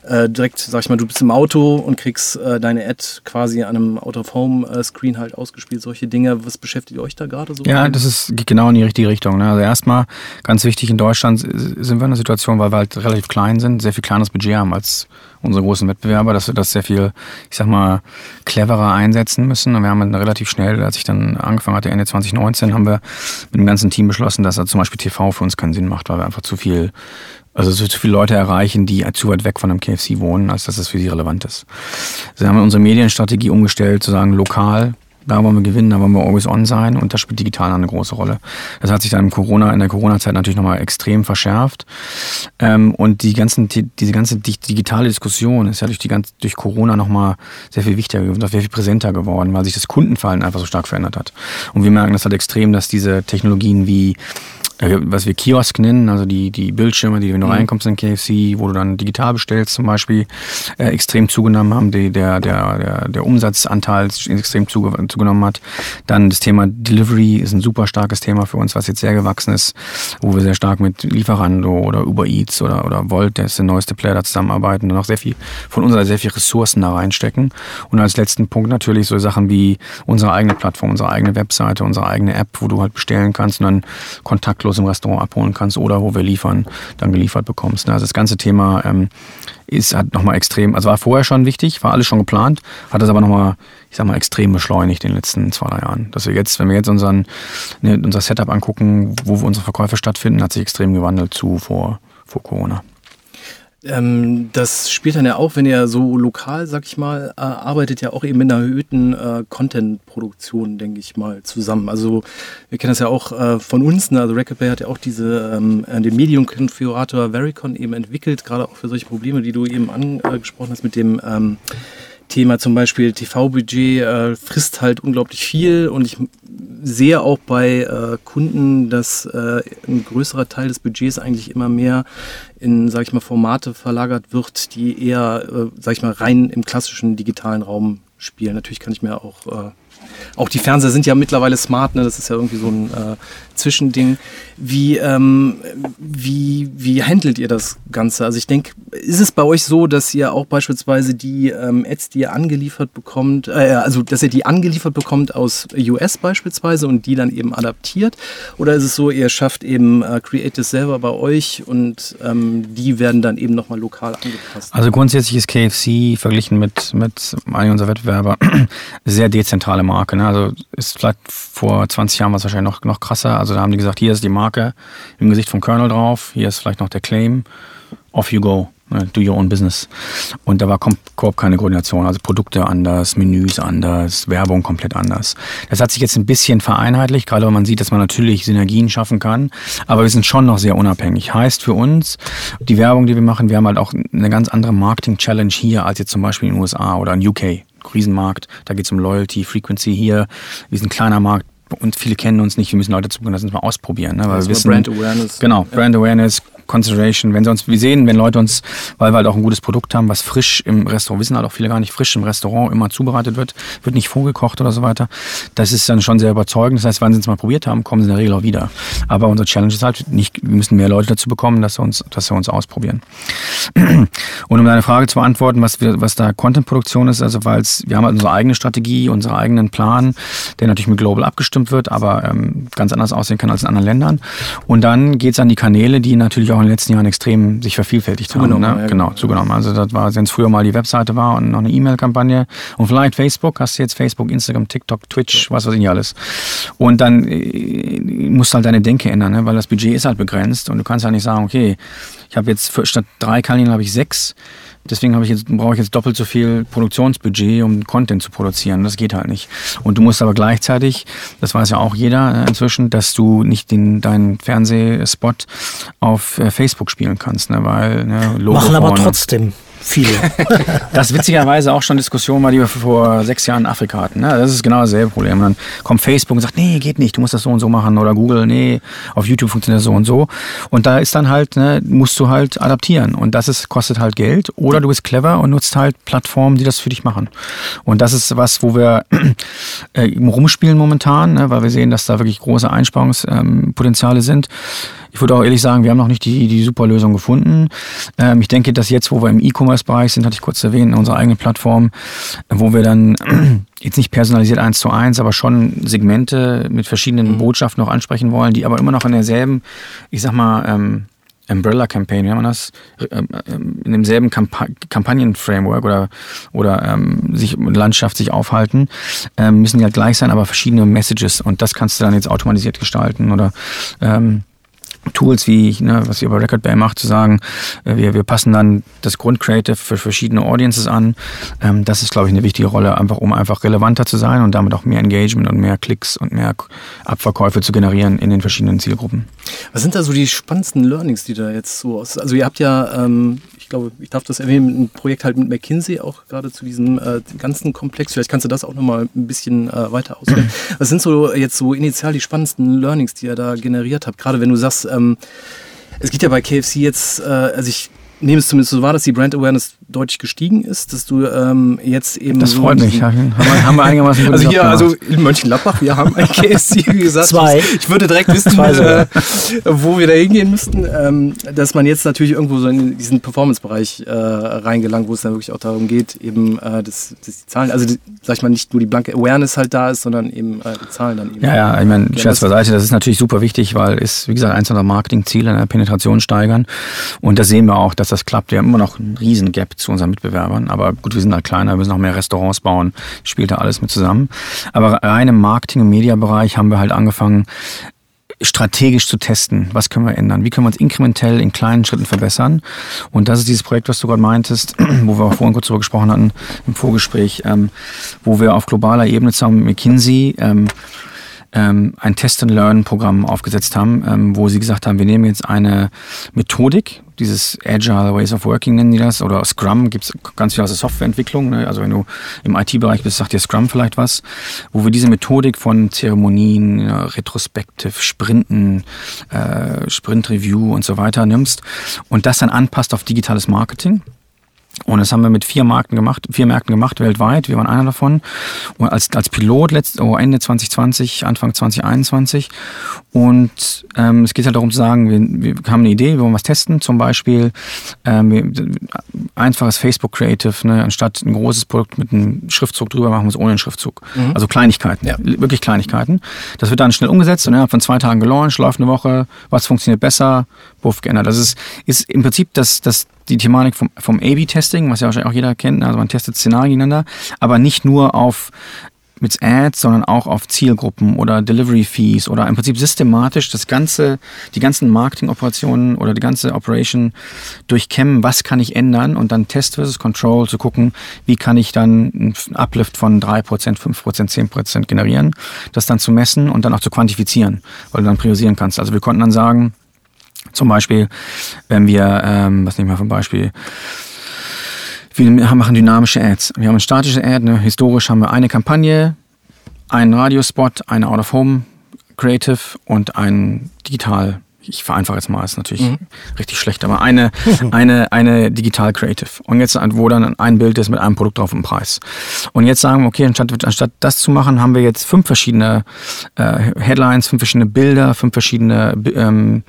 äh, direkt, sag ich mal, du bist im Auto und kriegst äh, deine Ad quasi an einem Out-of-Home-Screen halt ausgespielt, solche Dinge. Was beschäftigt euch da gerade so? Ja, das ist, geht genau in die richtige Richtung. Ne? Also erstmal ganz wichtig, in Deutschland sind wir in einer Situation, weil wir halt relativ klein sind, sehr viel kleines Budget haben als unsere großen Wettbewerber, dass wir das sehr viel, ich sag mal, cleverer einsetzen müssen. Und wir haben dann relativ schnell, als ich dann angefangen hatte, Ende 2019, haben wir mit dem ganzen Team beschlossen, dass zum Beispiel TV für uns keinen Sinn macht, weil wir einfach zu viel also zu viele Leute erreichen, die zu weit weg von einem KFC wohnen, als dass es für sie relevant ist. Sie haben unsere Medienstrategie umgestellt, zu sagen, lokal, da wollen wir gewinnen, da wollen wir always on sein und da spielt digital eine große Rolle. Das hat sich dann im Corona, in der Corona-Zeit natürlich nochmal extrem verschärft. Ähm, und die ganzen, die, diese ganze digitale Diskussion ist ja durch die ganze, durch Corona nochmal sehr viel wichtiger geworden, sehr viel präsenter geworden, weil sich das Kundenfallen einfach so stark verändert hat. Und wir merken das halt extrem, dass diese Technologien wie was wir Kiosk nennen, also die, die Bildschirme, die, wenn du mhm. reinkommst in KFC, wo du dann digital bestellst zum Beispiel, äh, extrem zugenommen haben, die, der, der, der, der Umsatzanteil extrem zugenommen hat. Dann das Thema Delivery ist ein super starkes Thema für uns, was jetzt sehr gewachsen ist, wo wir sehr stark mit Lieferando oder Uber Eats oder, oder Volt, der ist der neueste Player, da zusammenarbeiten und auch sehr viel von unserer sehr viel Ressourcen da reinstecken. Und als letzten Punkt natürlich so Sachen wie unsere eigene Plattform, unsere eigene Webseite, unsere eigene App, wo du halt bestellen kannst und dann kontaktlos kostenlos im Restaurant abholen kannst oder wo wir liefern, dann geliefert bekommst. Also das ganze Thema ähm, ist hat nochmal extrem, also war vorher schon wichtig, war alles schon geplant, hat es aber nochmal, ich sag mal, extrem beschleunigt in den letzten zwei, drei Jahren. Dass wir jetzt, wenn wir jetzt unseren, ne, unser Setup angucken, wo unsere Verkäufe stattfinden, hat sich extrem gewandelt zu vor, vor Corona. Ähm, das spielt dann ja auch, wenn ihr so lokal, sag ich mal, äh, arbeitet, ja auch eben in einer erhöhten äh, Content-Produktion, denke ich mal, zusammen. Also wir kennen das ja auch äh, von uns, ne? also Record hat ja auch diese, ähm, äh, den Medium-Konfigurator Vericon eben entwickelt, gerade auch für solche Probleme, die du eben angesprochen hast mit dem ähm, Thema zum Beispiel TV-Budget äh, frisst halt unglaublich viel und ich sehe auch bei äh, Kunden, dass äh, ein größerer Teil des Budgets eigentlich immer mehr in, sag ich mal, Formate verlagert wird, die eher, äh, sag ich mal, rein im klassischen digitalen Raum spielen. Natürlich kann ich mir auch äh, auch die Fernseher sind ja mittlerweile smart, ne? das ist ja irgendwie so ein äh, Zwischending. Wie, ähm, wie, wie handelt ihr das Ganze? Also ich denke, ist es bei euch so, dass ihr auch beispielsweise die ähm, Ads, die ihr angeliefert bekommt, äh, also dass ihr die angeliefert bekommt aus US beispielsweise und die dann eben adaptiert? Oder ist es so, ihr schafft eben äh, Creatives selber bei euch und ähm, die werden dann eben nochmal lokal angepasst? Also grundsätzlich ist KFC verglichen mit, mit einigen unserer Wettbewerber sehr dezentrale Marke. Ne? Also ist vielleicht vor 20 Jahren war es wahrscheinlich noch, noch krasser. Also da haben die gesagt, hier ist die Marke im Gesicht vom Colonel drauf, hier ist vielleicht noch der Claim, off you go. Ne? Do your own business. Und da war Coop keine Koordination. Also Produkte anders, Menüs anders, Werbung komplett anders. Das hat sich jetzt ein bisschen vereinheitlicht, gerade wenn man sieht, dass man natürlich Synergien schaffen kann. Aber wir sind schon noch sehr unabhängig. Heißt für uns, die Werbung, die wir machen, wir haben halt auch eine ganz andere Marketing-Challenge hier als jetzt zum Beispiel in den USA oder in UK. Riesenmarkt, da geht es um Loyalty, Frequency hier. Wir sind ein kleiner Markt, und viele kennen uns nicht, wir müssen Leute zugehen, das uns mal ausprobieren. Ne? Weil also wir wissen, Brand Awareness. Genau, Brand Awareness, Consideration. Wenn sie uns, wir sehen, wenn Leute uns, weil wir halt auch ein gutes Produkt haben, was frisch im Restaurant, wissen halt auch viele gar nicht, frisch im Restaurant immer zubereitet wird, wird nicht vorgekocht oder so weiter. Das ist dann schon sehr überzeugend. Das heißt, wenn sie es mal probiert haben, kommen sie in der Regel auch wieder. Aber unsere Challenge ist halt nicht, wir müssen mehr Leute dazu bekommen, dass sie uns, dass sie uns ausprobieren. Und um deine Frage zu beantworten, was, wir, was da Content-Produktion ist, also weil wir haben halt unsere eigene Strategie, unseren eigenen Plan, der natürlich mit Global abgestimmt wird, aber ähm, ganz anders aussehen kann als in anderen Ländern. Und dann geht es an die Kanäle, die natürlich auch in den letzten Jahren extrem sich vervielfältigt zugenommen, haben. Ne? Ja, genau, zugenommen. Also das war, wenn es früher mal die Webseite war und noch eine E-Mail-Kampagne und vielleicht Facebook, hast du jetzt Facebook, Instagram, TikTok, Twitch, was weiß ich nicht alles. Und dann äh, musst du halt deine Denke ändern, ne? weil das Budget ist halt begrenzt und du kannst halt nicht sagen, okay, ich habe jetzt für, statt drei Kanälen habe ich sechs. Deswegen habe ich jetzt, brauche ich jetzt doppelt so viel Produktionsbudget, um Content zu produzieren. Das geht halt nicht. Und du musst aber gleichzeitig, das weiß ja auch jeder äh, inzwischen, dass du nicht den, deinen Fernsehspot auf äh, Facebook spielen kannst, ne? weil ne, Logo Machen aber trotzdem viele. das witzigerweise auch schon Diskussion war, die wir vor sechs Jahren in Afrika hatten. Ne? Das ist genau dasselbe Problem. Und dann kommt Facebook und sagt, nee, geht nicht, du musst das so und so machen. Oder Google, nee, auf YouTube funktioniert das so und so. Und da ist dann halt, ne, musst du halt adaptieren. Und das ist, kostet halt Geld. Oder du bist clever und nutzt halt Plattformen, die das für dich machen. Und das ist was, wo wir äh, rumspielen momentan, ne? weil wir sehen, dass da wirklich große Einsparungspotenziale ähm, sind. Ich würde auch ehrlich sagen, wir haben noch nicht die, die super Lösung gefunden. Ähm, ich denke, dass jetzt, wo wir im E-Commerce-Bereich sind, hatte ich kurz erwähnt, in unserer eigenen Plattform, wo wir dann jetzt nicht personalisiert eins zu eins, aber schon Segmente mit verschiedenen mhm. Botschaften noch ansprechen wollen, die aber immer noch in derselben, ich sag mal, ähm, Umbrella Campaign, wie haben wir das? Ähm, ähm, in demselben Kampa Kampagnen-Framework oder, oder ähm, sich Landschaft sich aufhalten, ähm, müssen die halt gleich sein, aber verschiedene Messages und das kannst du dann jetzt automatisiert gestalten oder ähm, Tools wie, ne, was ihr bei Record Bay macht, zu sagen, äh, wir, wir passen dann das Grundcreative für verschiedene Audiences an. Ähm, das ist, glaube ich, eine wichtige Rolle, einfach um einfach relevanter zu sein und damit auch mehr Engagement und mehr Klicks und mehr Abverkäufe zu generieren in den verschiedenen Zielgruppen. Was sind da so die spannendsten Learnings, die da jetzt so aus? Also ihr habt ja, ähm, ich glaube, ich darf das erwähnen, ein Projekt halt mit McKinsey auch gerade zu diesem äh, ganzen Komplex. Vielleicht kannst du das auch nochmal ein bisschen äh, weiter ausführen. Was sind so jetzt so initial die spannendsten Learnings, die ihr da generiert habt? Gerade wenn du sagst, ähm, es geht ja bei KFC jetzt, äh, also ich nehme es zumindest so wahr, dass die Brand Awareness deutlich gestiegen ist, dass du ähm, jetzt eben. Das so freut mich. Ja, haben, wir, haben wir einigermaßen Also hier, also in Mönchengladbach, wir haben ein KFC, wie gesagt. Zwei. Ich würde direkt wissen, äh, wo wir da hingehen müssten. Ähm, dass man jetzt natürlich irgendwo so in diesen Performance-Bereich äh, reingelangt, wo es dann wirklich auch darum geht, eben äh, dass, dass die Zahlen, also die, sag ich mal, nicht nur die blanke Awareness halt da ist, sondern eben äh, die Zahlen dann eben. Ja, ja, ich meine, Scherz beiseite, das ist natürlich super wichtig, weil ist, wie gesagt, eins unserer Marketingziele, eine Penetration steigern. Und da sehen wir auch, dass das klappt. Wir haben immer noch einen riesen Gap zu unseren Mitbewerbern. Aber gut, wir sind halt kleiner, wir müssen noch mehr Restaurants bauen, spielt da alles mit zusammen. Aber rein im Marketing- und Mediabereich haben wir halt angefangen, strategisch zu testen. Was können wir ändern? Wie können wir uns inkrementell in kleinen Schritten verbessern? Und das ist dieses Projekt, was du gerade meintest, wo wir vorhin kurz darüber gesprochen hatten im Vorgespräch, ähm, wo wir auf globaler Ebene zusammen mit McKinsey ähm, ähm, ein Test-and-Learn-Programm aufgesetzt haben, ähm, wo sie gesagt haben, wir nehmen jetzt eine Methodik, dieses Agile Ways of Working nennen die das, oder Scrum gibt es ganz viel aus der Softwareentwicklung. Ne? Also wenn du im IT-Bereich bist, sagt dir Scrum vielleicht was, wo wir diese Methodik von Zeremonien, ja, Retrospective, Sprinten, äh, Sprint-Review und so weiter nimmst und das dann anpasst auf digitales Marketing. Und das haben wir mit vier Marken gemacht, vier Märkten gemacht weltweit. Wir waren einer davon. Und als, als Pilot letzt, oh, Ende 2020, Anfang 2021. Und ähm, es geht halt darum zu sagen, wir, wir haben eine Idee, wir wollen was testen. Zum Beispiel ähm, einfaches Facebook Creative, ne, anstatt ein großes Produkt mit einem Schriftzug drüber, machen wir es ohne einen Schriftzug. Mhm. Also Kleinigkeiten, ja. wirklich Kleinigkeiten. Das wird dann schnell umgesetzt und innerhalb von zwei Tagen gelauncht, läuft eine Woche, was funktioniert besser, buff geändert. Das ist, ist im Prinzip das, das die Thematik vom, vom A-B-Testing, was ja wahrscheinlich auch jeder kennt. Also man testet Szenarien gegeneinander, aber nicht nur auf mit Ads, sondern auch auf Zielgruppen oder Delivery Fees oder im Prinzip systematisch das ganze, die ganzen Marketing-Operationen oder die ganze Operation durchkämmen, was kann ich ändern und dann Test versus Control zu gucken, wie kann ich dann einen Uplift von 3%, 5%, 10% generieren, das dann zu messen und dann auch zu quantifizieren, weil du dann priorisieren kannst. Also wir konnten dann sagen, zum Beispiel, wenn wir, ähm, was nehmen wir für ein Beispiel, wir machen dynamische Ads. Wir haben eine statische Ad, ne? historisch haben wir eine Kampagne, einen Radiospot, eine Out-of-Home Creative und ein Digital ich vereinfache jetzt mal, ist natürlich mhm. richtig schlecht, aber eine, eine, eine Digital Creative. Und jetzt, wo dann ein Bild ist mit einem Produkt drauf und Preis. Und jetzt sagen wir, okay, anstatt, anstatt das zu machen, haben wir jetzt fünf verschiedene äh, Headlines, fünf verschiedene Bilder, fünf verschiedene ähm,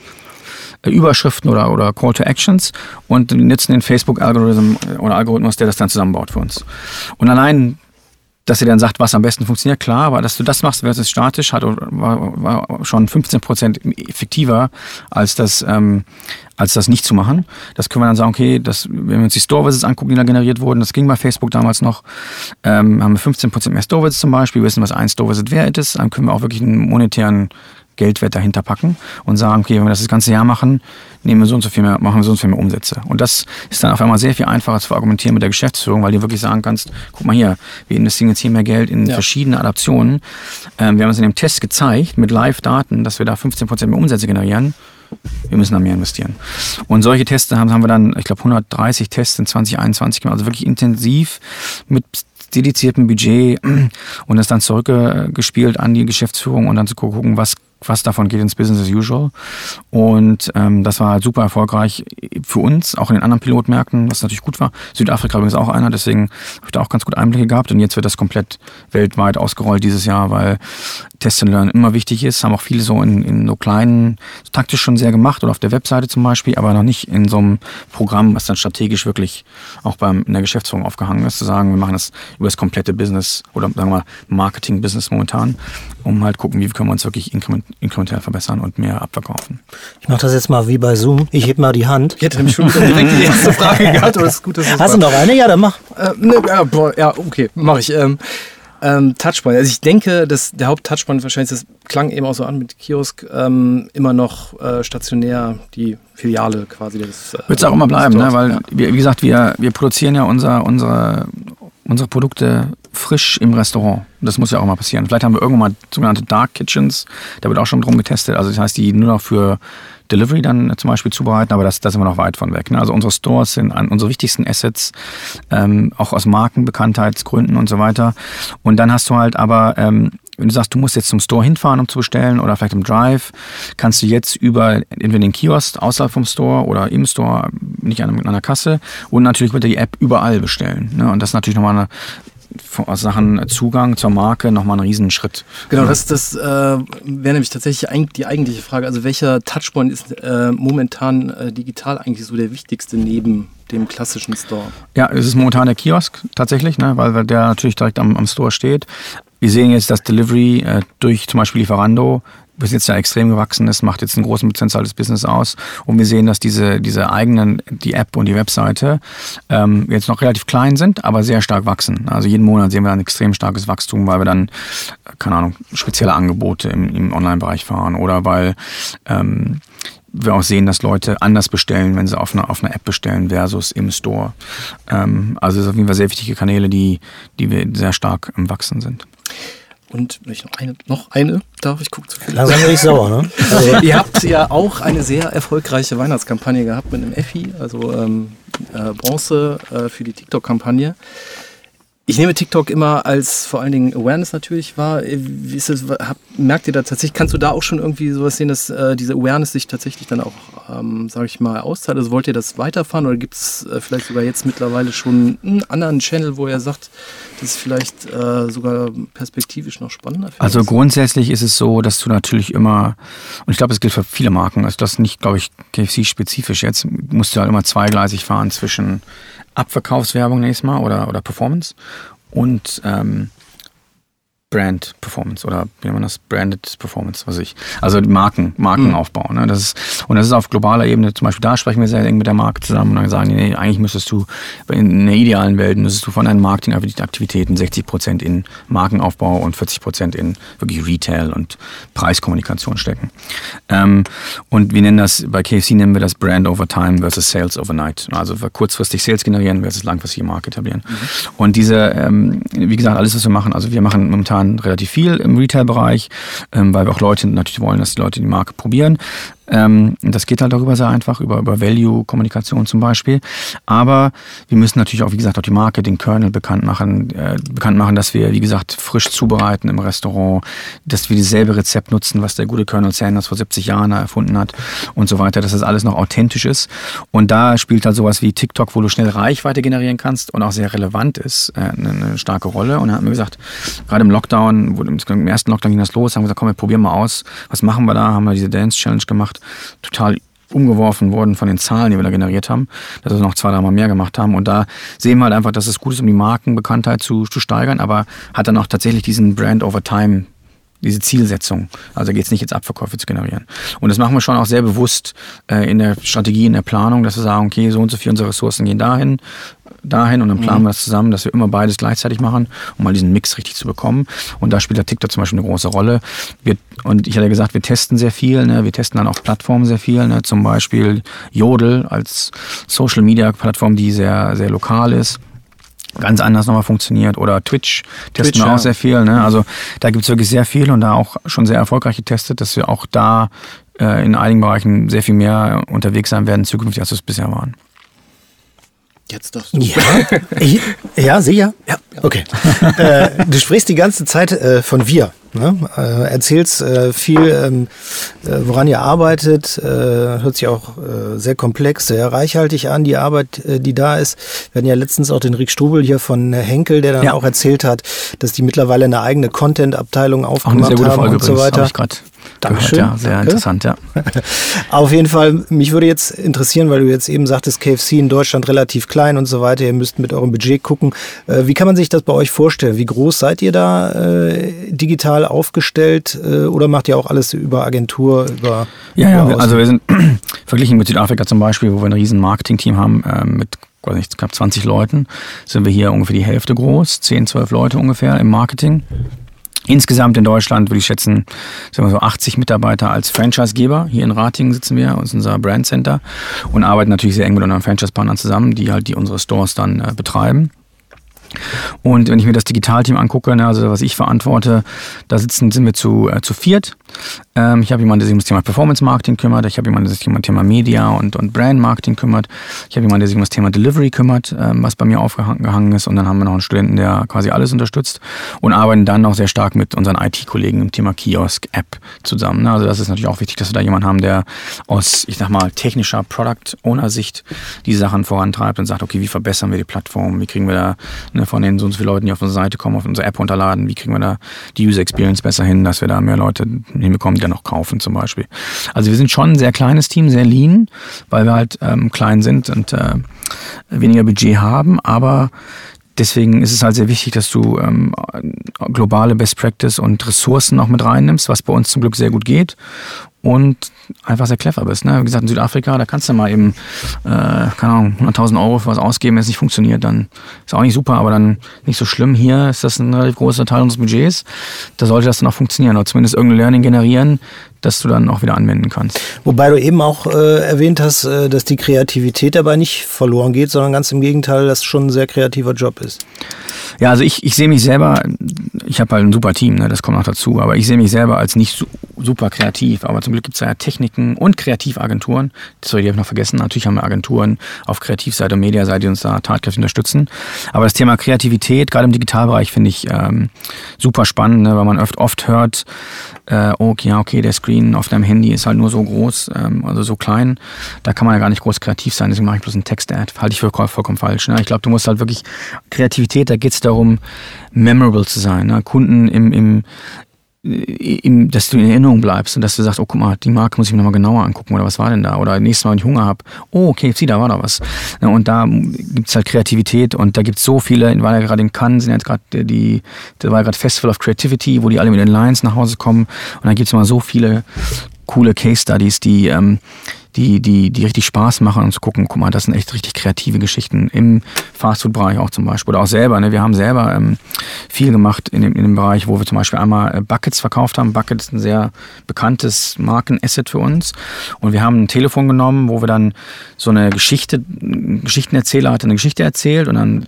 Überschriften oder, oder Call to Actions und nutzen den Facebook-Algorithmus oder Algorithmus, der das dann zusammenbaut für uns. Und allein dass ihr dann sagt, was am besten funktioniert, klar, aber dass du das machst versus statisch, hat, war, war schon 15 Prozent effektiver als das, ähm, als das nicht zu machen. Das können wir dann sagen, okay, das, wenn wir uns die Store Visits angucken, die da generiert wurden, das ging bei Facebook damals noch, ähm, haben wir 15 Prozent mehr Store Visits zum Beispiel, wissen, was ein Store Visit wert ist, dann können wir auch wirklich einen monetären Geldwert dahinter packen und sagen, okay, wenn wir das das ganze Jahr machen, nehmen wir so und so viel mehr, machen wir so und so viel mehr Umsätze. Und das ist dann auf einmal sehr viel einfacher zu argumentieren mit der Geschäftsführung, weil du wirklich sagen kannst, guck mal hier, wir investieren jetzt hier mehr Geld in ja. verschiedene Adaptionen. Ähm, wir haben es in dem Test gezeigt mit Live-Daten, dass wir da 15% mehr Umsätze generieren. Wir müssen da mehr investieren. Und solche Tests haben, haben wir dann, ich glaube, 130 Tests in 2021 gemacht, also wirklich intensiv mit dediziertem Budget und das dann zurückgespielt an die Geschäftsführung und dann zu gucken, was was davon geht ins Business as usual. Und ähm, das war super erfolgreich für uns, auch in den anderen Pilotmärkten, was natürlich gut war. Südafrika übrigens auch einer, deswegen habe ich da auch ganz gut Einblicke gehabt. Und jetzt wird das komplett weltweit ausgerollt dieses Jahr, weil Test and Learn immer wichtig ist. Haben auch viele so in, in so kleinen, so taktisch schon sehr gemacht oder auf der Webseite zum Beispiel, aber noch nicht in so einem Programm, was dann strategisch wirklich auch beim, in der Geschäftsführung aufgehangen ist, zu sagen, wir machen das über das komplette Business oder sagen wir mal Marketing-Business momentan, um halt gucken, wie können wir uns wirklich inkrementell verbessern und mehr abverkaufen. Ich mache das jetzt mal wie bei Zoom. Ich heb mal die Hand. Ich hätte nämlich schon direkt die erste Frage gehabt, aber es ist gut, dass Hast du noch eine? Ja, dann mach. Äh, ne, ja, boah, ja, okay, mache ich. Ähm, Ähm, Touchpoint. Also ich denke, dass der Haupt-Touchpoint wahrscheinlich, das klang eben auch so an mit Kiosk, ähm, immer noch äh, stationär die Filiale quasi. Äh, Wird es auch immer bleiben, ne? weil, ja. wie, wie, gesagt, wir, wir produzieren ja unser, unsere, unsere Produkte frisch im Restaurant. Das muss ja auch mal passieren. Vielleicht haben wir irgendwann mal sogenannte Dark Kitchens, da wird auch schon drum getestet. Also das heißt, die nur noch für Delivery dann zum Beispiel zubereiten, aber das, da sind wir noch weit von weg. Ne? Also unsere Stores sind an unsere wichtigsten Assets, ähm, auch aus Markenbekanntheitsgründen und so weiter. Und dann hast du halt aber, ähm, wenn du sagst, du musst jetzt zum Store hinfahren, um zu bestellen oder vielleicht im Drive, kannst du jetzt über entweder den Kiosk außerhalb vom Store oder im Store, nicht an einer Kasse und natürlich mit der App überall bestellen. Ne? Und das ist natürlich nochmal eine aus Sachen Zugang zur Marke nochmal ein Riesenschritt. Genau, das, das äh, wäre nämlich tatsächlich die eigentliche Frage. Also welcher Touchpoint ist äh, momentan äh, digital eigentlich so der wichtigste neben dem klassischen Store? Ja, es ist momentan der Kiosk tatsächlich, ne, weil der natürlich direkt am, am Store steht. Wir sehen jetzt, dass Delivery äh, durch zum Beispiel Lieferando bis jetzt ja extrem gewachsen ist, macht jetzt einen großen Prozentzahl des Business aus. Und wir sehen, dass diese, diese eigenen, die App und die Webseite ähm, jetzt noch relativ klein sind, aber sehr stark wachsen. Also jeden Monat sehen wir ein extrem starkes Wachstum, weil wir dann, keine Ahnung, spezielle Angebote im, im Online-Bereich fahren oder weil ähm, wir auch sehen, dass Leute anders bestellen, wenn sie auf einer auf eine App bestellen versus im Store. Ähm, also es sind auf jeden Fall sehr wichtige Kanäle, die, die wir sehr stark im Wachsen sind. Und noch eine, noch eine, darf ich gucken zu viel. Langsam bin ich sauer, ne? Also. Ihr habt ja auch eine sehr erfolgreiche Weihnachtskampagne gehabt mit einem Effi, also ähm, äh, Bronze äh, für die TikTok-Kampagne. Ich nehme TikTok immer als vor allen Dingen Awareness natürlich wahr. Wie ist das, hab, merkt ihr da tatsächlich, kannst du da auch schon irgendwie sowas sehen, dass äh, diese Awareness sich tatsächlich dann auch, ähm, sage ich mal, auszahlt? Also wollt ihr das weiterfahren oder gibt es äh, vielleicht sogar jetzt mittlerweile schon einen anderen Channel, wo ihr sagt, das ist vielleicht äh, sogar perspektivisch noch spannender? Also das? grundsätzlich ist es so, dass du natürlich immer, und ich glaube, es gilt für viele Marken, also das nicht, glaube ich, KFC-spezifisch jetzt, musst du halt immer zweigleisig fahren zwischen Abverkaufswerbung nächstes Mal oder, oder Performance. Und ähm, Brand Performance oder wie nennt man das? Branded Performance, was ich. Also Marken, Markenaufbau. Mhm. Ne? Das ist, und das ist auf globaler Ebene, zum Beispiel da sprechen wir sehr eng mit der Marke zusammen und dann sagen, nee, eigentlich müsstest du in einer idealen Welt müsstest du von deinen Marketingaktivitäten 60 Prozent in Markenaufbau und 40 Prozent in wirklich Retail und Preiskommunikation stecken. Ähm, und wir nennen das, bei KFC nennen wir das Brand over Time versus Sales overnight. Also kurzfristig Sales generieren versus langfristige Marke etablieren. Mhm. Und diese, ähm, wie gesagt, alles, was wir machen, also wir machen momentan momentan relativ viel im Retail-Bereich, ähm, weil wir auch Leute natürlich wollen, dass die Leute die Marke probieren. Ähm, das geht halt darüber sehr einfach, über, über Value-Kommunikation zum Beispiel. Aber wir müssen natürlich auch, wie gesagt, auch die Marke, den Kernel bekannt machen, äh, bekannt machen, dass wir, wie gesagt, frisch zubereiten im Restaurant, dass wir dieselbe Rezept nutzen, was der gute Colonel Sanders vor 70 Jahren erfunden hat und so weiter, dass das alles noch authentisch ist. Und da spielt halt sowas wie TikTok, wo du schnell Reichweite generieren kannst und auch sehr relevant ist, äh, eine, starke Rolle. Und dann haben wir gesagt, gerade im Lockdown, wo, im ersten Lockdown ging das los, haben wir gesagt, komm, wir probieren mal aus. Was machen wir da? Haben wir diese Dance Challenge gemacht gemacht, total umgeworfen worden von den Zahlen, die wir da generiert haben, dass wir noch zwei, dreimal mehr gemacht haben. Und da sehen wir halt einfach, dass es gut ist, um die Markenbekanntheit zu, zu steigern, aber hat dann auch tatsächlich diesen Brand over Time diese Zielsetzung. Also geht es nicht jetzt Abverkäufe zu generieren. Und das machen wir schon auch sehr bewusst äh, in der Strategie, in der Planung, dass wir sagen, okay, so und so viel unsere Ressourcen gehen dahin, dahin und dann planen mhm. wir das zusammen, dass wir immer beides gleichzeitig machen, um mal diesen Mix richtig zu bekommen. Und da spielt der TikTok zum Beispiel eine große Rolle. Wir, und ich hatte gesagt, wir testen sehr viel, ne? wir testen dann auch Plattformen sehr viel, ne? zum Beispiel Jodel als Social Media Plattform, die sehr, sehr lokal ist ganz anders nochmal funktioniert. Oder Twitch testen Twitch, wir auch ja. sehr viel. Ne? Also da gibt es wirklich sehr viel und da auch schon sehr erfolgreich getestet, dass wir auch da äh, in einigen Bereichen sehr viel mehr unterwegs sein werden zukünftig, als wir es bisher waren. Jetzt darfst du. Ja, ich, ja sicher. Ja. Okay. äh, du sprichst die ganze Zeit äh, von wir. Ne? Äh, erzählst äh, viel, ähm, äh, woran ihr arbeitet. Äh, hört sich auch äh, sehr komplex, sehr reichhaltig an, die Arbeit, äh, die da ist. Wir hatten ja letztens auch den Rick Strubel hier von Henkel, der dann ja. auch erzählt hat, dass die mittlerweile eine eigene Content-Abteilung aufgemacht haben und so weiter. Dankeschön. Gehört, ja, sehr Danke. interessant, ja. Auf jeden Fall, mich würde jetzt interessieren, weil du jetzt eben sagtest, KFC in Deutschland relativ klein und so weiter, ihr müsst mit eurem Budget gucken. Äh, wie kann man sich das bei euch vorstellen? Wie groß seid ihr da äh, digital aufgestellt äh, oder macht ihr auch alles über Agentur, über... Ja, ja, also wir sind verglichen mit Südafrika zum Beispiel, wo wir ein riesen Marketing-Team haben, äh, mit weiß nicht, knapp 20 Leuten, sind wir hier ungefähr die Hälfte groß, 10, 12 Leute ungefähr im Marketing. Insgesamt in Deutschland würde ich schätzen, sagen wir so 80 Mitarbeiter als Franchisegeber. Hier in Ratingen sitzen wir, das ist unser Brand Center und arbeiten natürlich sehr eng mit unseren Franchise-Partnern zusammen, die halt die unsere Stores dann äh, betreiben. Und wenn ich mir das Digitalteam angucke, ne, also was ich verantworte, da sitzen, sind wir zu, äh, zu viert. Ähm, ich habe jemanden, der sich um das Thema Performance Marketing kümmert. Ich habe jemanden, der sich um das Thema Media und, und Brand Marketing kümmert. Ich habe jemanden, der sich um das Thema Delivery kümmert, ähm, was bei mir aufgehangen ist. Und dann haben wir noch einen Studenten, der quasi alles unterstützt und arbeiten dann noch sehr stark mit unseren IT-Kollegen im Thema Kiosk-App zusammen. Ne? Also das ist natürlich auch wichtig, dass wir da jemanden haben, der aus, ich sag mal, technischer Product-Owner-Sicht die Sachen vorantreibt und sagt, okay, wie verbessern wir die Plattform? Wie kriegen wir da ne, von den so und so vielen Leuten, die auf unsere Seite kommen, auf unsere App runterladen, wie kriegen wir da die User Experience besser hin, dass wir da mehr Leute hinbekommen, die dann noch kaufen zum Beispiel. Also wir sind schon ein sehr kleines Team, sehr lean, weil wir halt ähm, klein sind und äh, weniger Budget haben, aber deswegen ist es halt sehr wichtig, dass du ähm, globale Best Practice und Ressourcen auch mit reinnimmst, was bei uns zum Glück sehr gut geht und einfach sehr clever bist. Ne? Wie gesagt, in Südafrika, da kannst du mal eben, äh, keine Ahnung, 100.000 Euro für was ausgeben, wenn es nicht funktioniert, dann ist auch nicht super, aber dann nicht so schlimm. Hier ist das ein relativ großer Teil unseres Budgets. Da sollte das dann auch funktionieren oder zumindest irgendein Learning generieren, das du dann auch wieder anwenden kannst. Wobei du eben auch äh, erwähnt hast, äh, dass die Kreativität dabei nicht verloren geht, sondern ganz im Gegenteil, dass schon ein sehr kreativer Job ist. Ja, also ich, ich sehe mich selber, ich habe halt ein super Team, ne, das kommt noch dazu, aber ich sehe mich selber als nicht so, super kreativ. Aber zum Glück gibt es ja Techniken und Kreativagenturen. Das soll ich noch vergessen. Natürlich haben wir Agenturen auf Kreativseite und Mediaseite, die uns da tatkräftig unterstützen. Aber das Thema Kreativität, gerade im Digitalbereich, finde ich ähm, super spannend, ne, weil man oft, oft hört, äh, okay, ja, okay, der Screen auf deinem Handy ist halt nur so groß, ähm, also so klein. Da kann man ja gar nicht groß kreativ sein, deswegen mache ich bloß einen Text-Ad. Halte ich für vollkommen falsch. Ne? Ich glaube, du musst halt wirklich Kreativität, da geht es darum, memorable zu sein. Ne? Kunden im, im, im, dass du in Erinnerung bleibst und dass du sagst, oh guck mal, die Marke muss ich mir nochmal genauer angucken oder was war denn da? Oder nächstes Mal, wenn ich Hunger habe, oh, okay, sieh, da war da was. Und da gibt's halt Kreativität und da gibt's so viele, war ja gerade in Cannes, sind jetzt gerade die, da war ja gerade Festival of Creativity, wo die alle mit den Lines nach Hause kommen und da gibt's immer so viele coole Case Studies, die ähm, die, die, die richtig Spaß machen und zu gucken, guck mal, das sind echt richtig kreative Geschichten im Fastfood-Bereich auch zum Beispiel. Oder auch selber, ne? Wir haben selber ähm, viel gemacht in dem, in dem Bereich, wo wir zum Beispiel einmal äh, Buckets verkauft haben. Buckets ist ein sehr bekanntes Markenasset für uns. Und wir haben ein Telefon genommen, wo wir dann so eine Geschichte, ein Geschichtenerzähler hat eine Geschichte erzählt und dann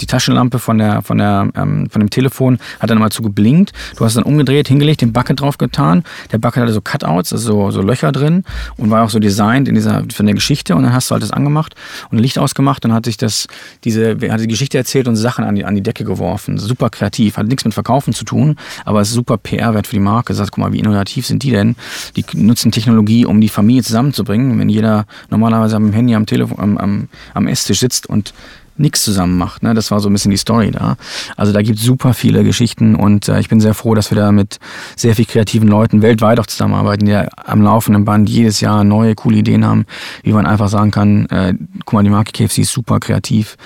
die Taschenlampe von der, von der, ähm, von dem Telefon hat dann mal zu geblinkt. Du hast dann umgedreht, hingelegt, den Bucket drauf getan. Der Bucket hatte so Cutouts, also so, so Löcher drin und war auch so designt in dieser, von der Geschichte und dann hast du halt das angemacht und Licht ausgemacht und hat sich das, diese, hat die Geschichte erzählt und Sachen an die, an die Decke geworfen. Super kreativ, hat nichts mit Verkaufen zu tun, aber es ist super PR-Wert für die Marke. Sagt, guck mal, wie innovativ sind die denn? Die nutzen Technologie, um die Familie zusammenzubringen. Wenn jeder normalerweise am Handy am Telefon, am, am, am Esstisch sitzt und nichts zusammen macht. Ne? Das war so ein bisschen die Story da. Also da gibt es super viele Geschichten und äh, ich bin sehr froh, dass wir da mit sehr viel kreativen Leuten weltweit auch zusammenarbeiten, die am laufenden Band jedes Jahr neue, coole Ideen haben, wie man einfach sagen kann, äh, guck mal, die Marke KFC ist super kreativ,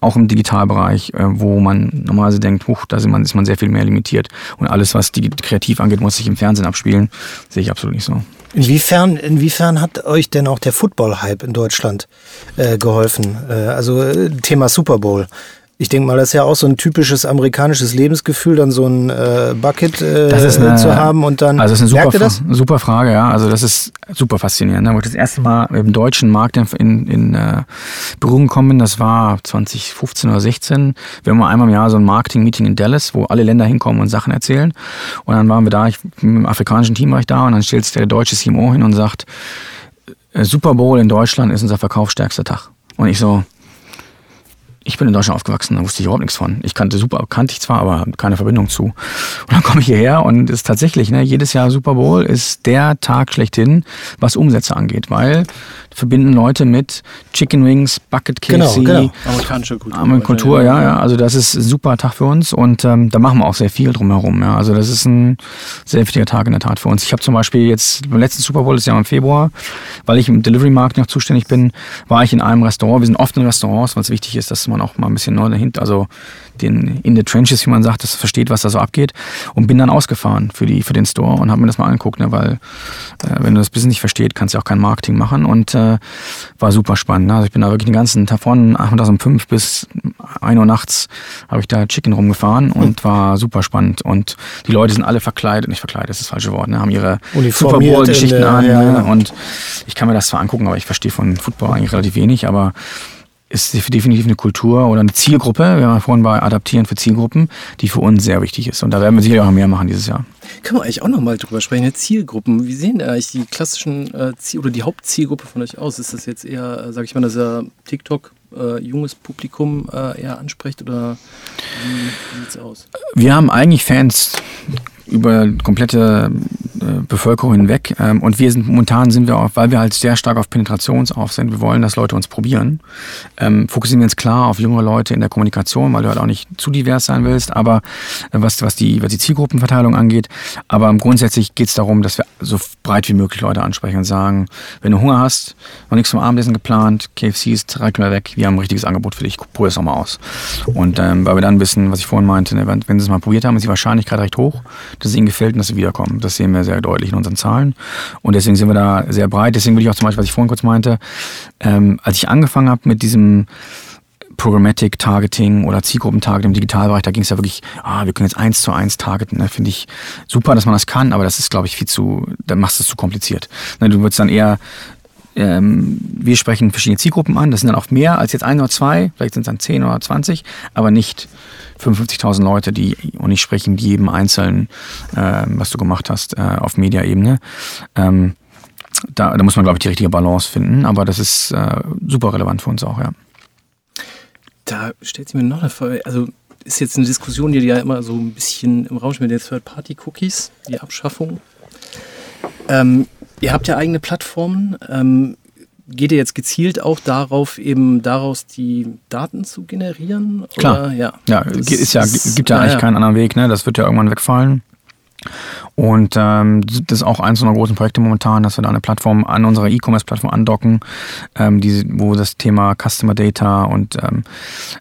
auch im Digitalbereich, äh, wo man normalerweise denkt, huch, da ist man, ist man sehr viel mehr limitiert und alles, was die kreativ angeht, muss sich im Fernsehen abspielen, sehe ich absolut nicht so. Inwiefern, inwiefern hat euch denn auch der Football-Hype in Deutschland äh, geholfen? Äh, also äh, Thema Super Bowl. Ich denke mal, das ist ja auch so ein typisches amerikanisches Lebensgefühl, dann so ein äh, Bucket äh, eine, zu haben und dann. Also das ist eine super, das? super Frage, ja. Also das ist super faszinierend. Wo ich das erste Mal im deutschen Markt in, in, äh, Berührung gekommen bin, das war 2015 oder 16. Wir haben mal einmal im Jahr so ein Marketing-Meeting in Dallas, wo alle Länder hinkommen und Sachen erzählen. Und dann waren wir da, ich, mit dem afrikanischen Team war ich da und dann stellt sich der deutsche CMO hin und sagt, äh, Super Bowl in Deutschland ist unser verkaufsstärkster Tag. Und ich so, ich bin in Deutschland aufgewachsen, da wusste ich überhaupt nichts von. Ich kannte super, kannte ich zwar, aber keine Verbindung zu. Und dann komme ich hierher und ist tatsächlich, ne, jedes Jahr Super Bowl ist der Tag schlechthin, was Umsätze angeht, weil verbinden Leute mit Chicken Wings, Bucket KFC. Genau, genau. Amerikanische Kultur. Amerikanische Kultur, ja, ja. Also das ist ein super Tag für uns und ähm, da machen wir auch sehr viel drumherum. Ja. Also das ist ein sehr wichtiger Tag in der Tat für uns. Ich habe zum Beispiel jetzt beim letzten Super Bowl, das Jahr im Februar, weil ich im Delivery Markt noch zuständig bin, war ich in einem Restaurant. Wir sind oft in Restaurants, weil es wichtig ist, dass man auch mal ein bisschen neu dahinter, also den in the trenches, wie man sagt, das versteht, was da so abgeht. Und bin dann ausgefahren für, die, für den Store und habe mir das mal angeguckt, ne, weil äh, wenn du das Business nicht versteht, kannst du auch kein Marketing machen. Und äh, äh, war super spannend. Ne? Also ich bin da wirklich den ganzen Tag von nachmittags um fünf bis ein Uhr nachts habe ich da Chicken rumgefahren und war super spannend. Und die Leute sind alle verkleidet, nicht verkleidet, das ist das falsche Wort, ne? haben ihre Super Bowl-Geschichten an. Ja, ne? Und ich kann mir das zwar angucken, aber ich verstehe von Football eigentlich relativ wenig, aber ist definitiv eine Kultur oder eine Zielgruppe. Wir haben vorhin bei Adaptieren für Zielgruppen, die für uns sehr wichtig ist. Und da werden wir sicher auch mehr machen dieses Jahr. Können wir eigentlich auch nochmal drüber sprechen? Zielgruppen. Wie sehen eigentlich die klassischen äh, Ziel oder die Hauptzielgruppe von euch aus? Ist das jetzt eher, äh, sage ich mal, dass ihr TikTok äh, junges Publikum äh, eher anspricht oder wie, wie sieht es aus? Wir haben eigentlich Fans über komplette Bevölkerung hinweg. Ähm, und wir sind momentan sind wir auch, weil wir halt sehr stark auf Penetrationsauf sind, wir wollen, dass Leute uns probieren, ähm, fokussieren wir uns klar auf junge Leute in der Kommunikation, weil du halt auch nicht zu divers sein willst, aber äh, was, was, die, was die Zielgruppenverteilung angeht. Aber grundsätzlich geht es darum, dass wir so breit wie möglich Leute ansprechen und sagen, wenn du Hunger hast, noch nichts zum Abendessen geplant, KFC ist drei Kilometer weg, wir haben ein richtiges Angebot für dich, probier es doch mal aus. Und ähm, weil wir dann wissen, was ich vorhin meinte, ne, wenn, wenn sie es mal probiert haben, ist die Wahrscheinlichkeit recht hoch, dass es ihnen gefällt und dass sie wiederkommen. Das sehen wir sehr deutlich in unseren Zahlen. Und deswegen sind wir da sehr breit. Deswegen würde ich auch zum Beispiel, was ich vorhin kurz meinte, ähm, als ich angefangen habe mit diesem Programmatic Targeting oder Zielgruppentargeting im Digitalbereich, da ging es ja wirklich, ah, wir können jetzt eins zu eins targeten. Ne? Finde ich super, dass man das kann, aber das ist, glaube ich, viel zu, dann machst du es zu kompliziert. Ne? Du würdest dann eher ähm, wir sprechen verschiedene Zielgruppen an. Das sind dann auch mehr als jetzt ein oder zwei, vielleicht sind es dann zehn oder zwanzig, aber nicht 55.000 Leute, die und ich spreche mit jedem Einzelnen, äh, was du gemacht hast, äh, auf Media-Ebene. Ähm, da, da muss man, glaube ich, die richtige Balance finden, aber das ist äh, super relevant für uns auch, ja. Da stellt sich mir noch eine Frage, also ist jetzt eine Diskussion, die ja immer so ein bisschen im Raum spielt, jetzt Third-Party-Cookies, die Abschaffung. Ähm, ihr habt ja eigene Plattformen. Ähm, geht ihr jetzt gezielt auch darauf, eben daraus die Daten zu generieren? Klar. Oder? Ja, ja ist ja, gibt ja eigentlich ja. keinen anderen Weg, ne? Das wird ja irgendwann wegfallen. Und ähm, das ist auch eins unserer großen Projekte momentan, dass wir da eine Plattform an unserer E-Commerce-Plattform andocken, ähm, die, wo das Thema Customer Data und ähm,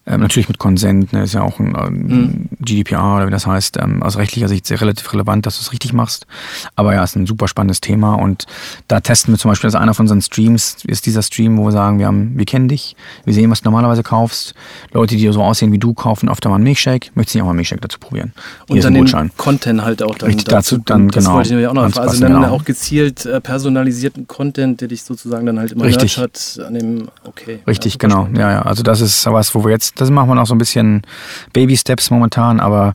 äh, natürlich mit Consent, ne, ist ja auch ein ähm, mhm. GDPR oder wie das heißt, ähm, aus rechtlicher Sicht sehr relativ relevant, dass du es richtig machst. Aber ja, ist ein super spannendes Thema und da testen wir zum Beispiel, dass einer von unseren Streams ist dieser Stream, wo wir sagen, wir haben, wir kennen dich, wir sehen, was du normalerweise kaufst. Leute, die so aussehen wie du, kaufen öfter mal einen Milkshake, möchtest du nicht auch mal einen Milkshake dazu probieren. Und dann den Content halt auch dann Richtig, dazu dann das genau. wollte ich nämlich auch noch erfahren. Also dann genau. auch gezielt äh, personalisierten Content, der dich sozusagen dann halt immer Richtig. hat an dem, okay. Richtig, ja, genau. Ja, ja. Also das ist was, wo wir jetzt, das machen wir noch so ein bisschen Baby Steps momentan, aber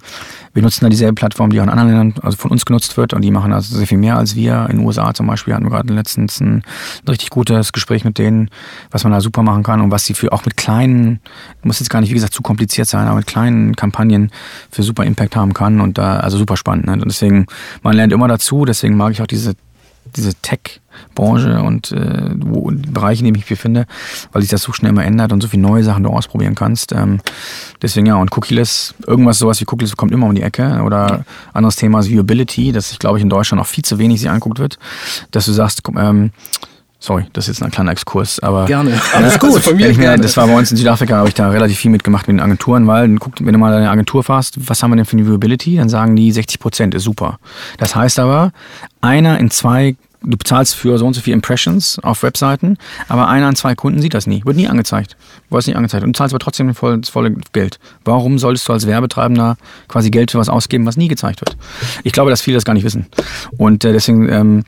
wir nutzen da dieselbe Plattform, die auch in anderen Ländern, also von uns genutzt wird und die machen also sehr viel mehr als wir. In den USA zum Beispiel hatten wir gerade letztens ein, ein richtig gutes Gespräch mit denen, was man da super machen kann und was sie für auch mit kleinen, muss jetzt gar nicht wie gesagt zu kompliziert sein, aber mit kleinen Kampagnen für super Impact haben kann und da also super spannend. Ne? Und deswegen man lernt immer dazu, deswegen mag ich auch diese diese Tech-Branche und äh, wo, Bereiche, in denen ich mich befinde, weil sich das so schnell immer ändert und so viele neue Sachen du ausprobieren kannst. Ähm, deswegen ja, und Cookieless, irgendwas sowas wie Cookieless kommt immer um die Ecke. Oder anderes Thema ist Viewability, das ich glaube ich in Deutschland auch viel zu wenig sich anguckt wird, dass du sagst, ähm, Sorry, das ist jetzt ein kleiner Exkurs, aber. Gerne. Alles gut. Also mir mir, das war bei uns in Südafrika, habe ich da relativ viel mitgemacht mit den Agenturen, weil, wenn du mal eine Agentur fährst, was haben wir denn für eine Viewability? Dann sagen die 60 Prozent ist super. Das heißt aber, einer in zwei du bezahlst für so und so viele Impressions auf Webseiten, aber einer an zwei Kunden sieht das nie, wird nie angezeigt. Wird nicht angezeigt und du zahlst aber trotzdem voll, das volle Geld. Warum solltest du als Werbetreibender quasi Geld für was ausgeben, was nie gezeigt wird? Ich glaube, dass viele das gar nicht wissen. Und äh, deswegen ähm,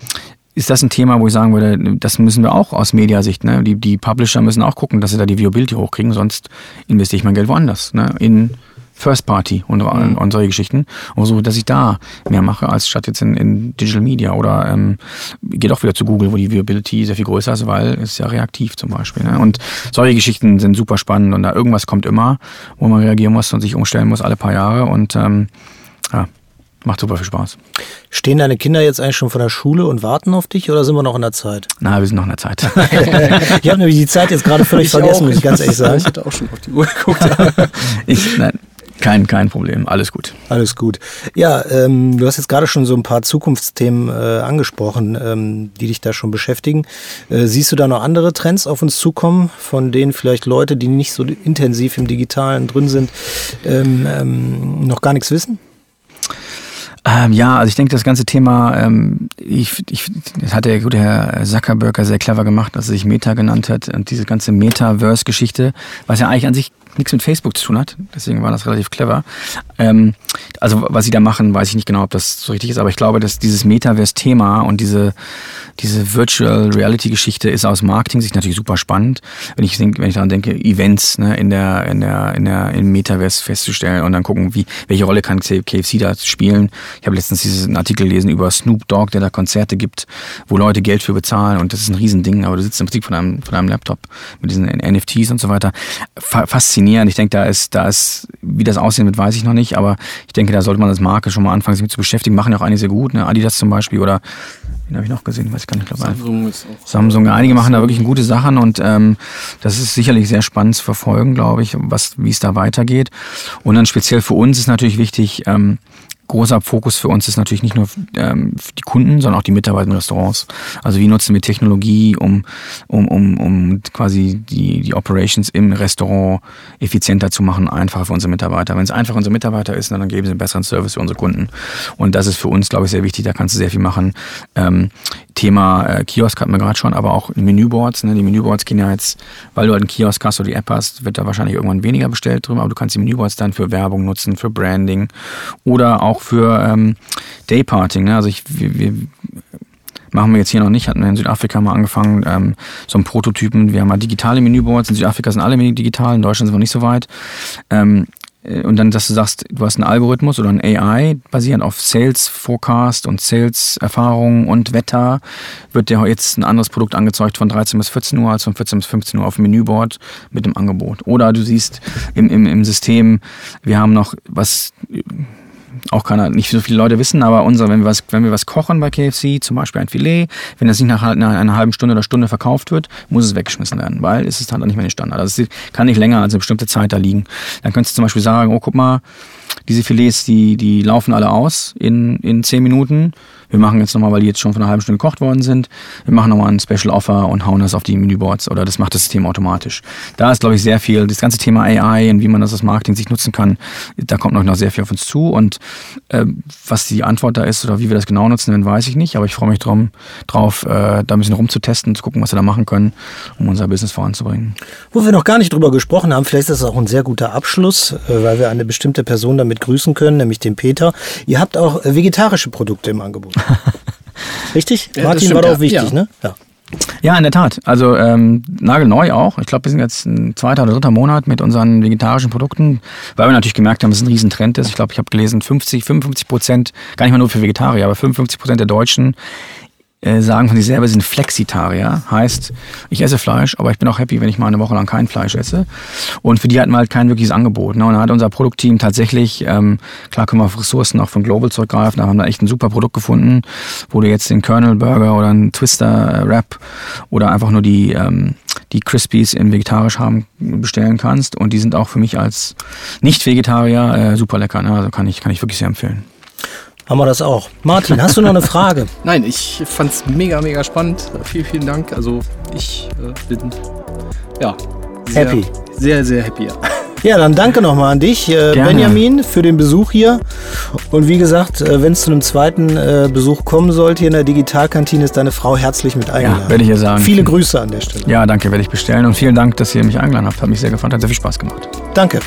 ist das ein Thema, wo ich sagen würde, das müssen wir auch aus Mediasicht. Ne? Die, die Publisher müssen auch gucken, dass sie da die Viewability hochkriegen, sonst investiere ich mein Geld woanders. Ne? In First Party und, mhm. und solche Geschichten. Und so, dass ich da mehr mache, als statt jetzt in, in Digital Media. Oder ähm, geht auch wieder zu Google, wo die Viability sehr viel größer ist, weil es ja reaktiv zum Beispiel. Ne? Und solche Geschichten sind super spannend und da irgendwas kommt immer, wo man reagieren muss und sich umstellen muss alle paar Jahre. Und ähm, ja, Macht super viel Spaß. Stehen deine Kinder jetzt eigentlich schon vor der Schule und warten auf dich oder sind wir noch in der Zeit? Na, wir sind noch in der Zeit. ich habe nämlich die Zeit jetzt gerade völlig ich vergessen, auch. muss ich ganz ehrlich sagen. Ich hatte auch schon auf die Uhr geguckt. ich, nein, kein, kein Problem, alles gut. Alles gut. Ja, ähm, du hast jetzt gerade schon so ein paar Zukunftsthemen äh, angesprochen, ähm, die dich da schon beschäftigen. Äh, siehst du da noch andere Trends auf uns zukommen, von denen vielleicht Leute, die nicht so intensiv im Digitalen drin sind, ähm, ähm noch gar nichts wissen? Ähm, ja, also ich denke, das ganze Thema, ähm, ich, ich, das hat der gute Herr Zuckerberg sehr clever gemacht, dass er sich Meta genannt hat und diese ganze Metaverse-Geschichte, was ja eigentlich an sich nichts mit Facebook zu tun hat. Deswegen war das relativ clever. Ähm, also was sie da machen, weiß ich nicht genau, ob das so richtig ist, aber ich glaube, dass dieses Metaverse-Thema und diese, diese Virtual Reality-Geschichte ist aus Marketing-Sicht natürlich super spannend. Wenn ich, denk, wenn ich daran denke, Events ne, in der, in der, in der, im Metaverse festzustellen und dann gucken, wie, welche Rolle kann KFC da spielen. Ich habe letztens diesen Artikel gelesen über Snoop Dogg, der da Konzerte gibt, wo Leute Geld für bezahlen und das ist ein Riesending, aber du sitzt im Prinzip von einem, von einem Laptop mit diesen NFTs und so weiter. Faszinierend. Ich denke, da ist, da ist, wie das aussehen wird, weiß ich noch nicht, aber ich denke, da sollte man als Marke schon mal anfangen, sich mit zu beschäftigen. Machen ja auch einige sehr gut, ne? Adidas zum Beispiel oder den habe ich noch gesehen, weiß ich gar nicht. Glaub, Samsung ist auch. Samsung, einige machen da wirklich gute Sachen und ähm, das ist sicherlich sehr spannend zu verfolgen, glaube ich, was, wie es da weitergeht. Und dann speziell für uns ist natürlich wichtig, ähm, großer Fokus für uns ist natürlich nicht nur ähm, die Kunden, sondern auch die Mitarbeiter in Restaurants. Also wie nutzen wir Technologie, um, um, um, um quasi die, die Operations im Restaurant effizienter zu machen, einfacher für unsere Mitarbeiter. Wenn es einfach für unsere Mitarbeiter ist, dann geben sie einen besseren Service für unsere Kunden. Und das ist für uns, glaube ich, sehr wichtig. Da kannst du sehr viel machen. Ähm, Thema äh, Kiosk hatten wir gerade schon, aber auch Menüboards. Ne? Die Menüboards gehen ja jetzt, weil du halt einen Kiosk hast oder die App hast, wird da wahrscheinlich irgendwann weniger bestellt drüber, aber du kannst die Menüboards dann für Werbung nutzen, für Branding oder auch für ähm, Dayparting. Ne? Also ich, wir, wir machen wir jetzt hier noch nicht, hatten wir in Südafrika mal angefangen, ähm, so einen Prototypen. Wir haben mal digitale Menüboards, in Südafrika sind alle digital, in Deutschland sind wir nicht so weit. Ähm, äh, und dann, dass du sagst, du hast einen Algorithmus oder ein AI basierend auf Sales Forecast und Sales Erfahrung und Wetter, wird dir jetzt ein anderes Produkt angezeigt von 13 bis 14 Uhr als von 14 bis 15 Uhr auf dem Menüboard mit dem Angebot. Oder du siehst im, im, im System, wir haben noch was auch keiner, nicht so viele Leute wissen, aber unser, wenn wir was, wenn wir was kochen bei KFC, zum Beispiel ein Filet, wenn das nicht nach, nach einer halben Stunde oder Stunde verkauft wird, muss es weggeschmissen werden, weil es ist halt nicht mehr der Standard. Also es kann nicht länger als eine bestimmte Zeit da liegen. Dann könntest du zum Beispiel sagen, oh guck mal, diese Filets, die, die laufen alle aus in, in zehn Minuten wir machen jetzt nochmal, weil die jetzt schon von einer halben Stunde gekocht worden sind, wir machen nochmal ein Special Offer und hauen das auf die Menüboards oder das macht das System automatisch. Da ist, glaube ich, sehr viel, das ganze Thema AI und wie man das als Marketing sich nutzen kann, da kommt noch sehr viel auf uns zu und äh, was die Antwort da ist oder wie wir das genau nutzen werden, weiß ich nicht, aber ich freue mich drum, drauf, äh, da ein bisschen rumzutesten, zu gucken, was wir da machen können, um unser Business voranzubringen. Wo wir noch gar nicht drüber gesprochen haben, vielleicht ist das auch ein sehr guter Abschluss, äh, weil wir eine bestimmte Person damit grüßen können, nämlich den Peter. Ihr habt auch äh, vegetarische Produkte im Angebot. Richtig? Ja, Martin stimmt, war doch wichtig, ja. ne? Ja. Ja, in der Tat. Also ähm, nagelneu auch. Ich glaube, wir sind jetzt ein zweiter oder dritter Monat mit unseren vegetarischen Produkten, weil wir natürlich gemerkt haben, dass es ein Riesentrend ist. Ich glaube, ich habe gelesen, 50, 55 Prozent, gar nicht mal nur für Vegetarier, aber 55 Prozent der Deutschen äh, sagen von sich selber, sind Flexitarier. Heißt, ich esse Fleisch, aber ich bin auch happy, wenn ich mal eine Woche lang kein Fleisch esse. Und für die hatten wir halt kein wirkliches Angebot. Ne? Und da hat unser Produktteam tatsächlich, ähm, klar können wir auf Ressourcen auch von Global zurückgreifen, da haben wir echt ein super Produkt gefunden, wo du jetzt den Kernel Burger oder einen Twister Wrap oder einfach nur die, ähm, die Crispies in vegetarisch haben bestellen kannst. Und die sind auch für mich als Nicht-Vegetarier äh, super lecker. Ne? Also kann ich, kann ich wirklich sehr empfehlen haben wir das auch. Martin, hast du noch eine Frage? Nein, ich fand es mega, mega spannend. Vielen, vielen Dank. Also ich äh, bin ja sehr, happy. Sehr, sehr happy. Ja. Ja, dann danke nochmal an dich, äh, Benjamin, für den Besuch hier. Und wie gesagt, äh, wenn es zu einem zweiten äh, Besuch kommen sollte hier in der Digitalkantine, ist deine Frau herzlich mit eingeladen. Ja, werde ich ihr sagen. Viele Grüße an der Stelle. Ja, danke, werde ich bestellen. Und vielen Dank, dass ihr mich eingeladen habt. Hat mich sehr gefreut, hat sehr viel Spaß gemacht. Danke.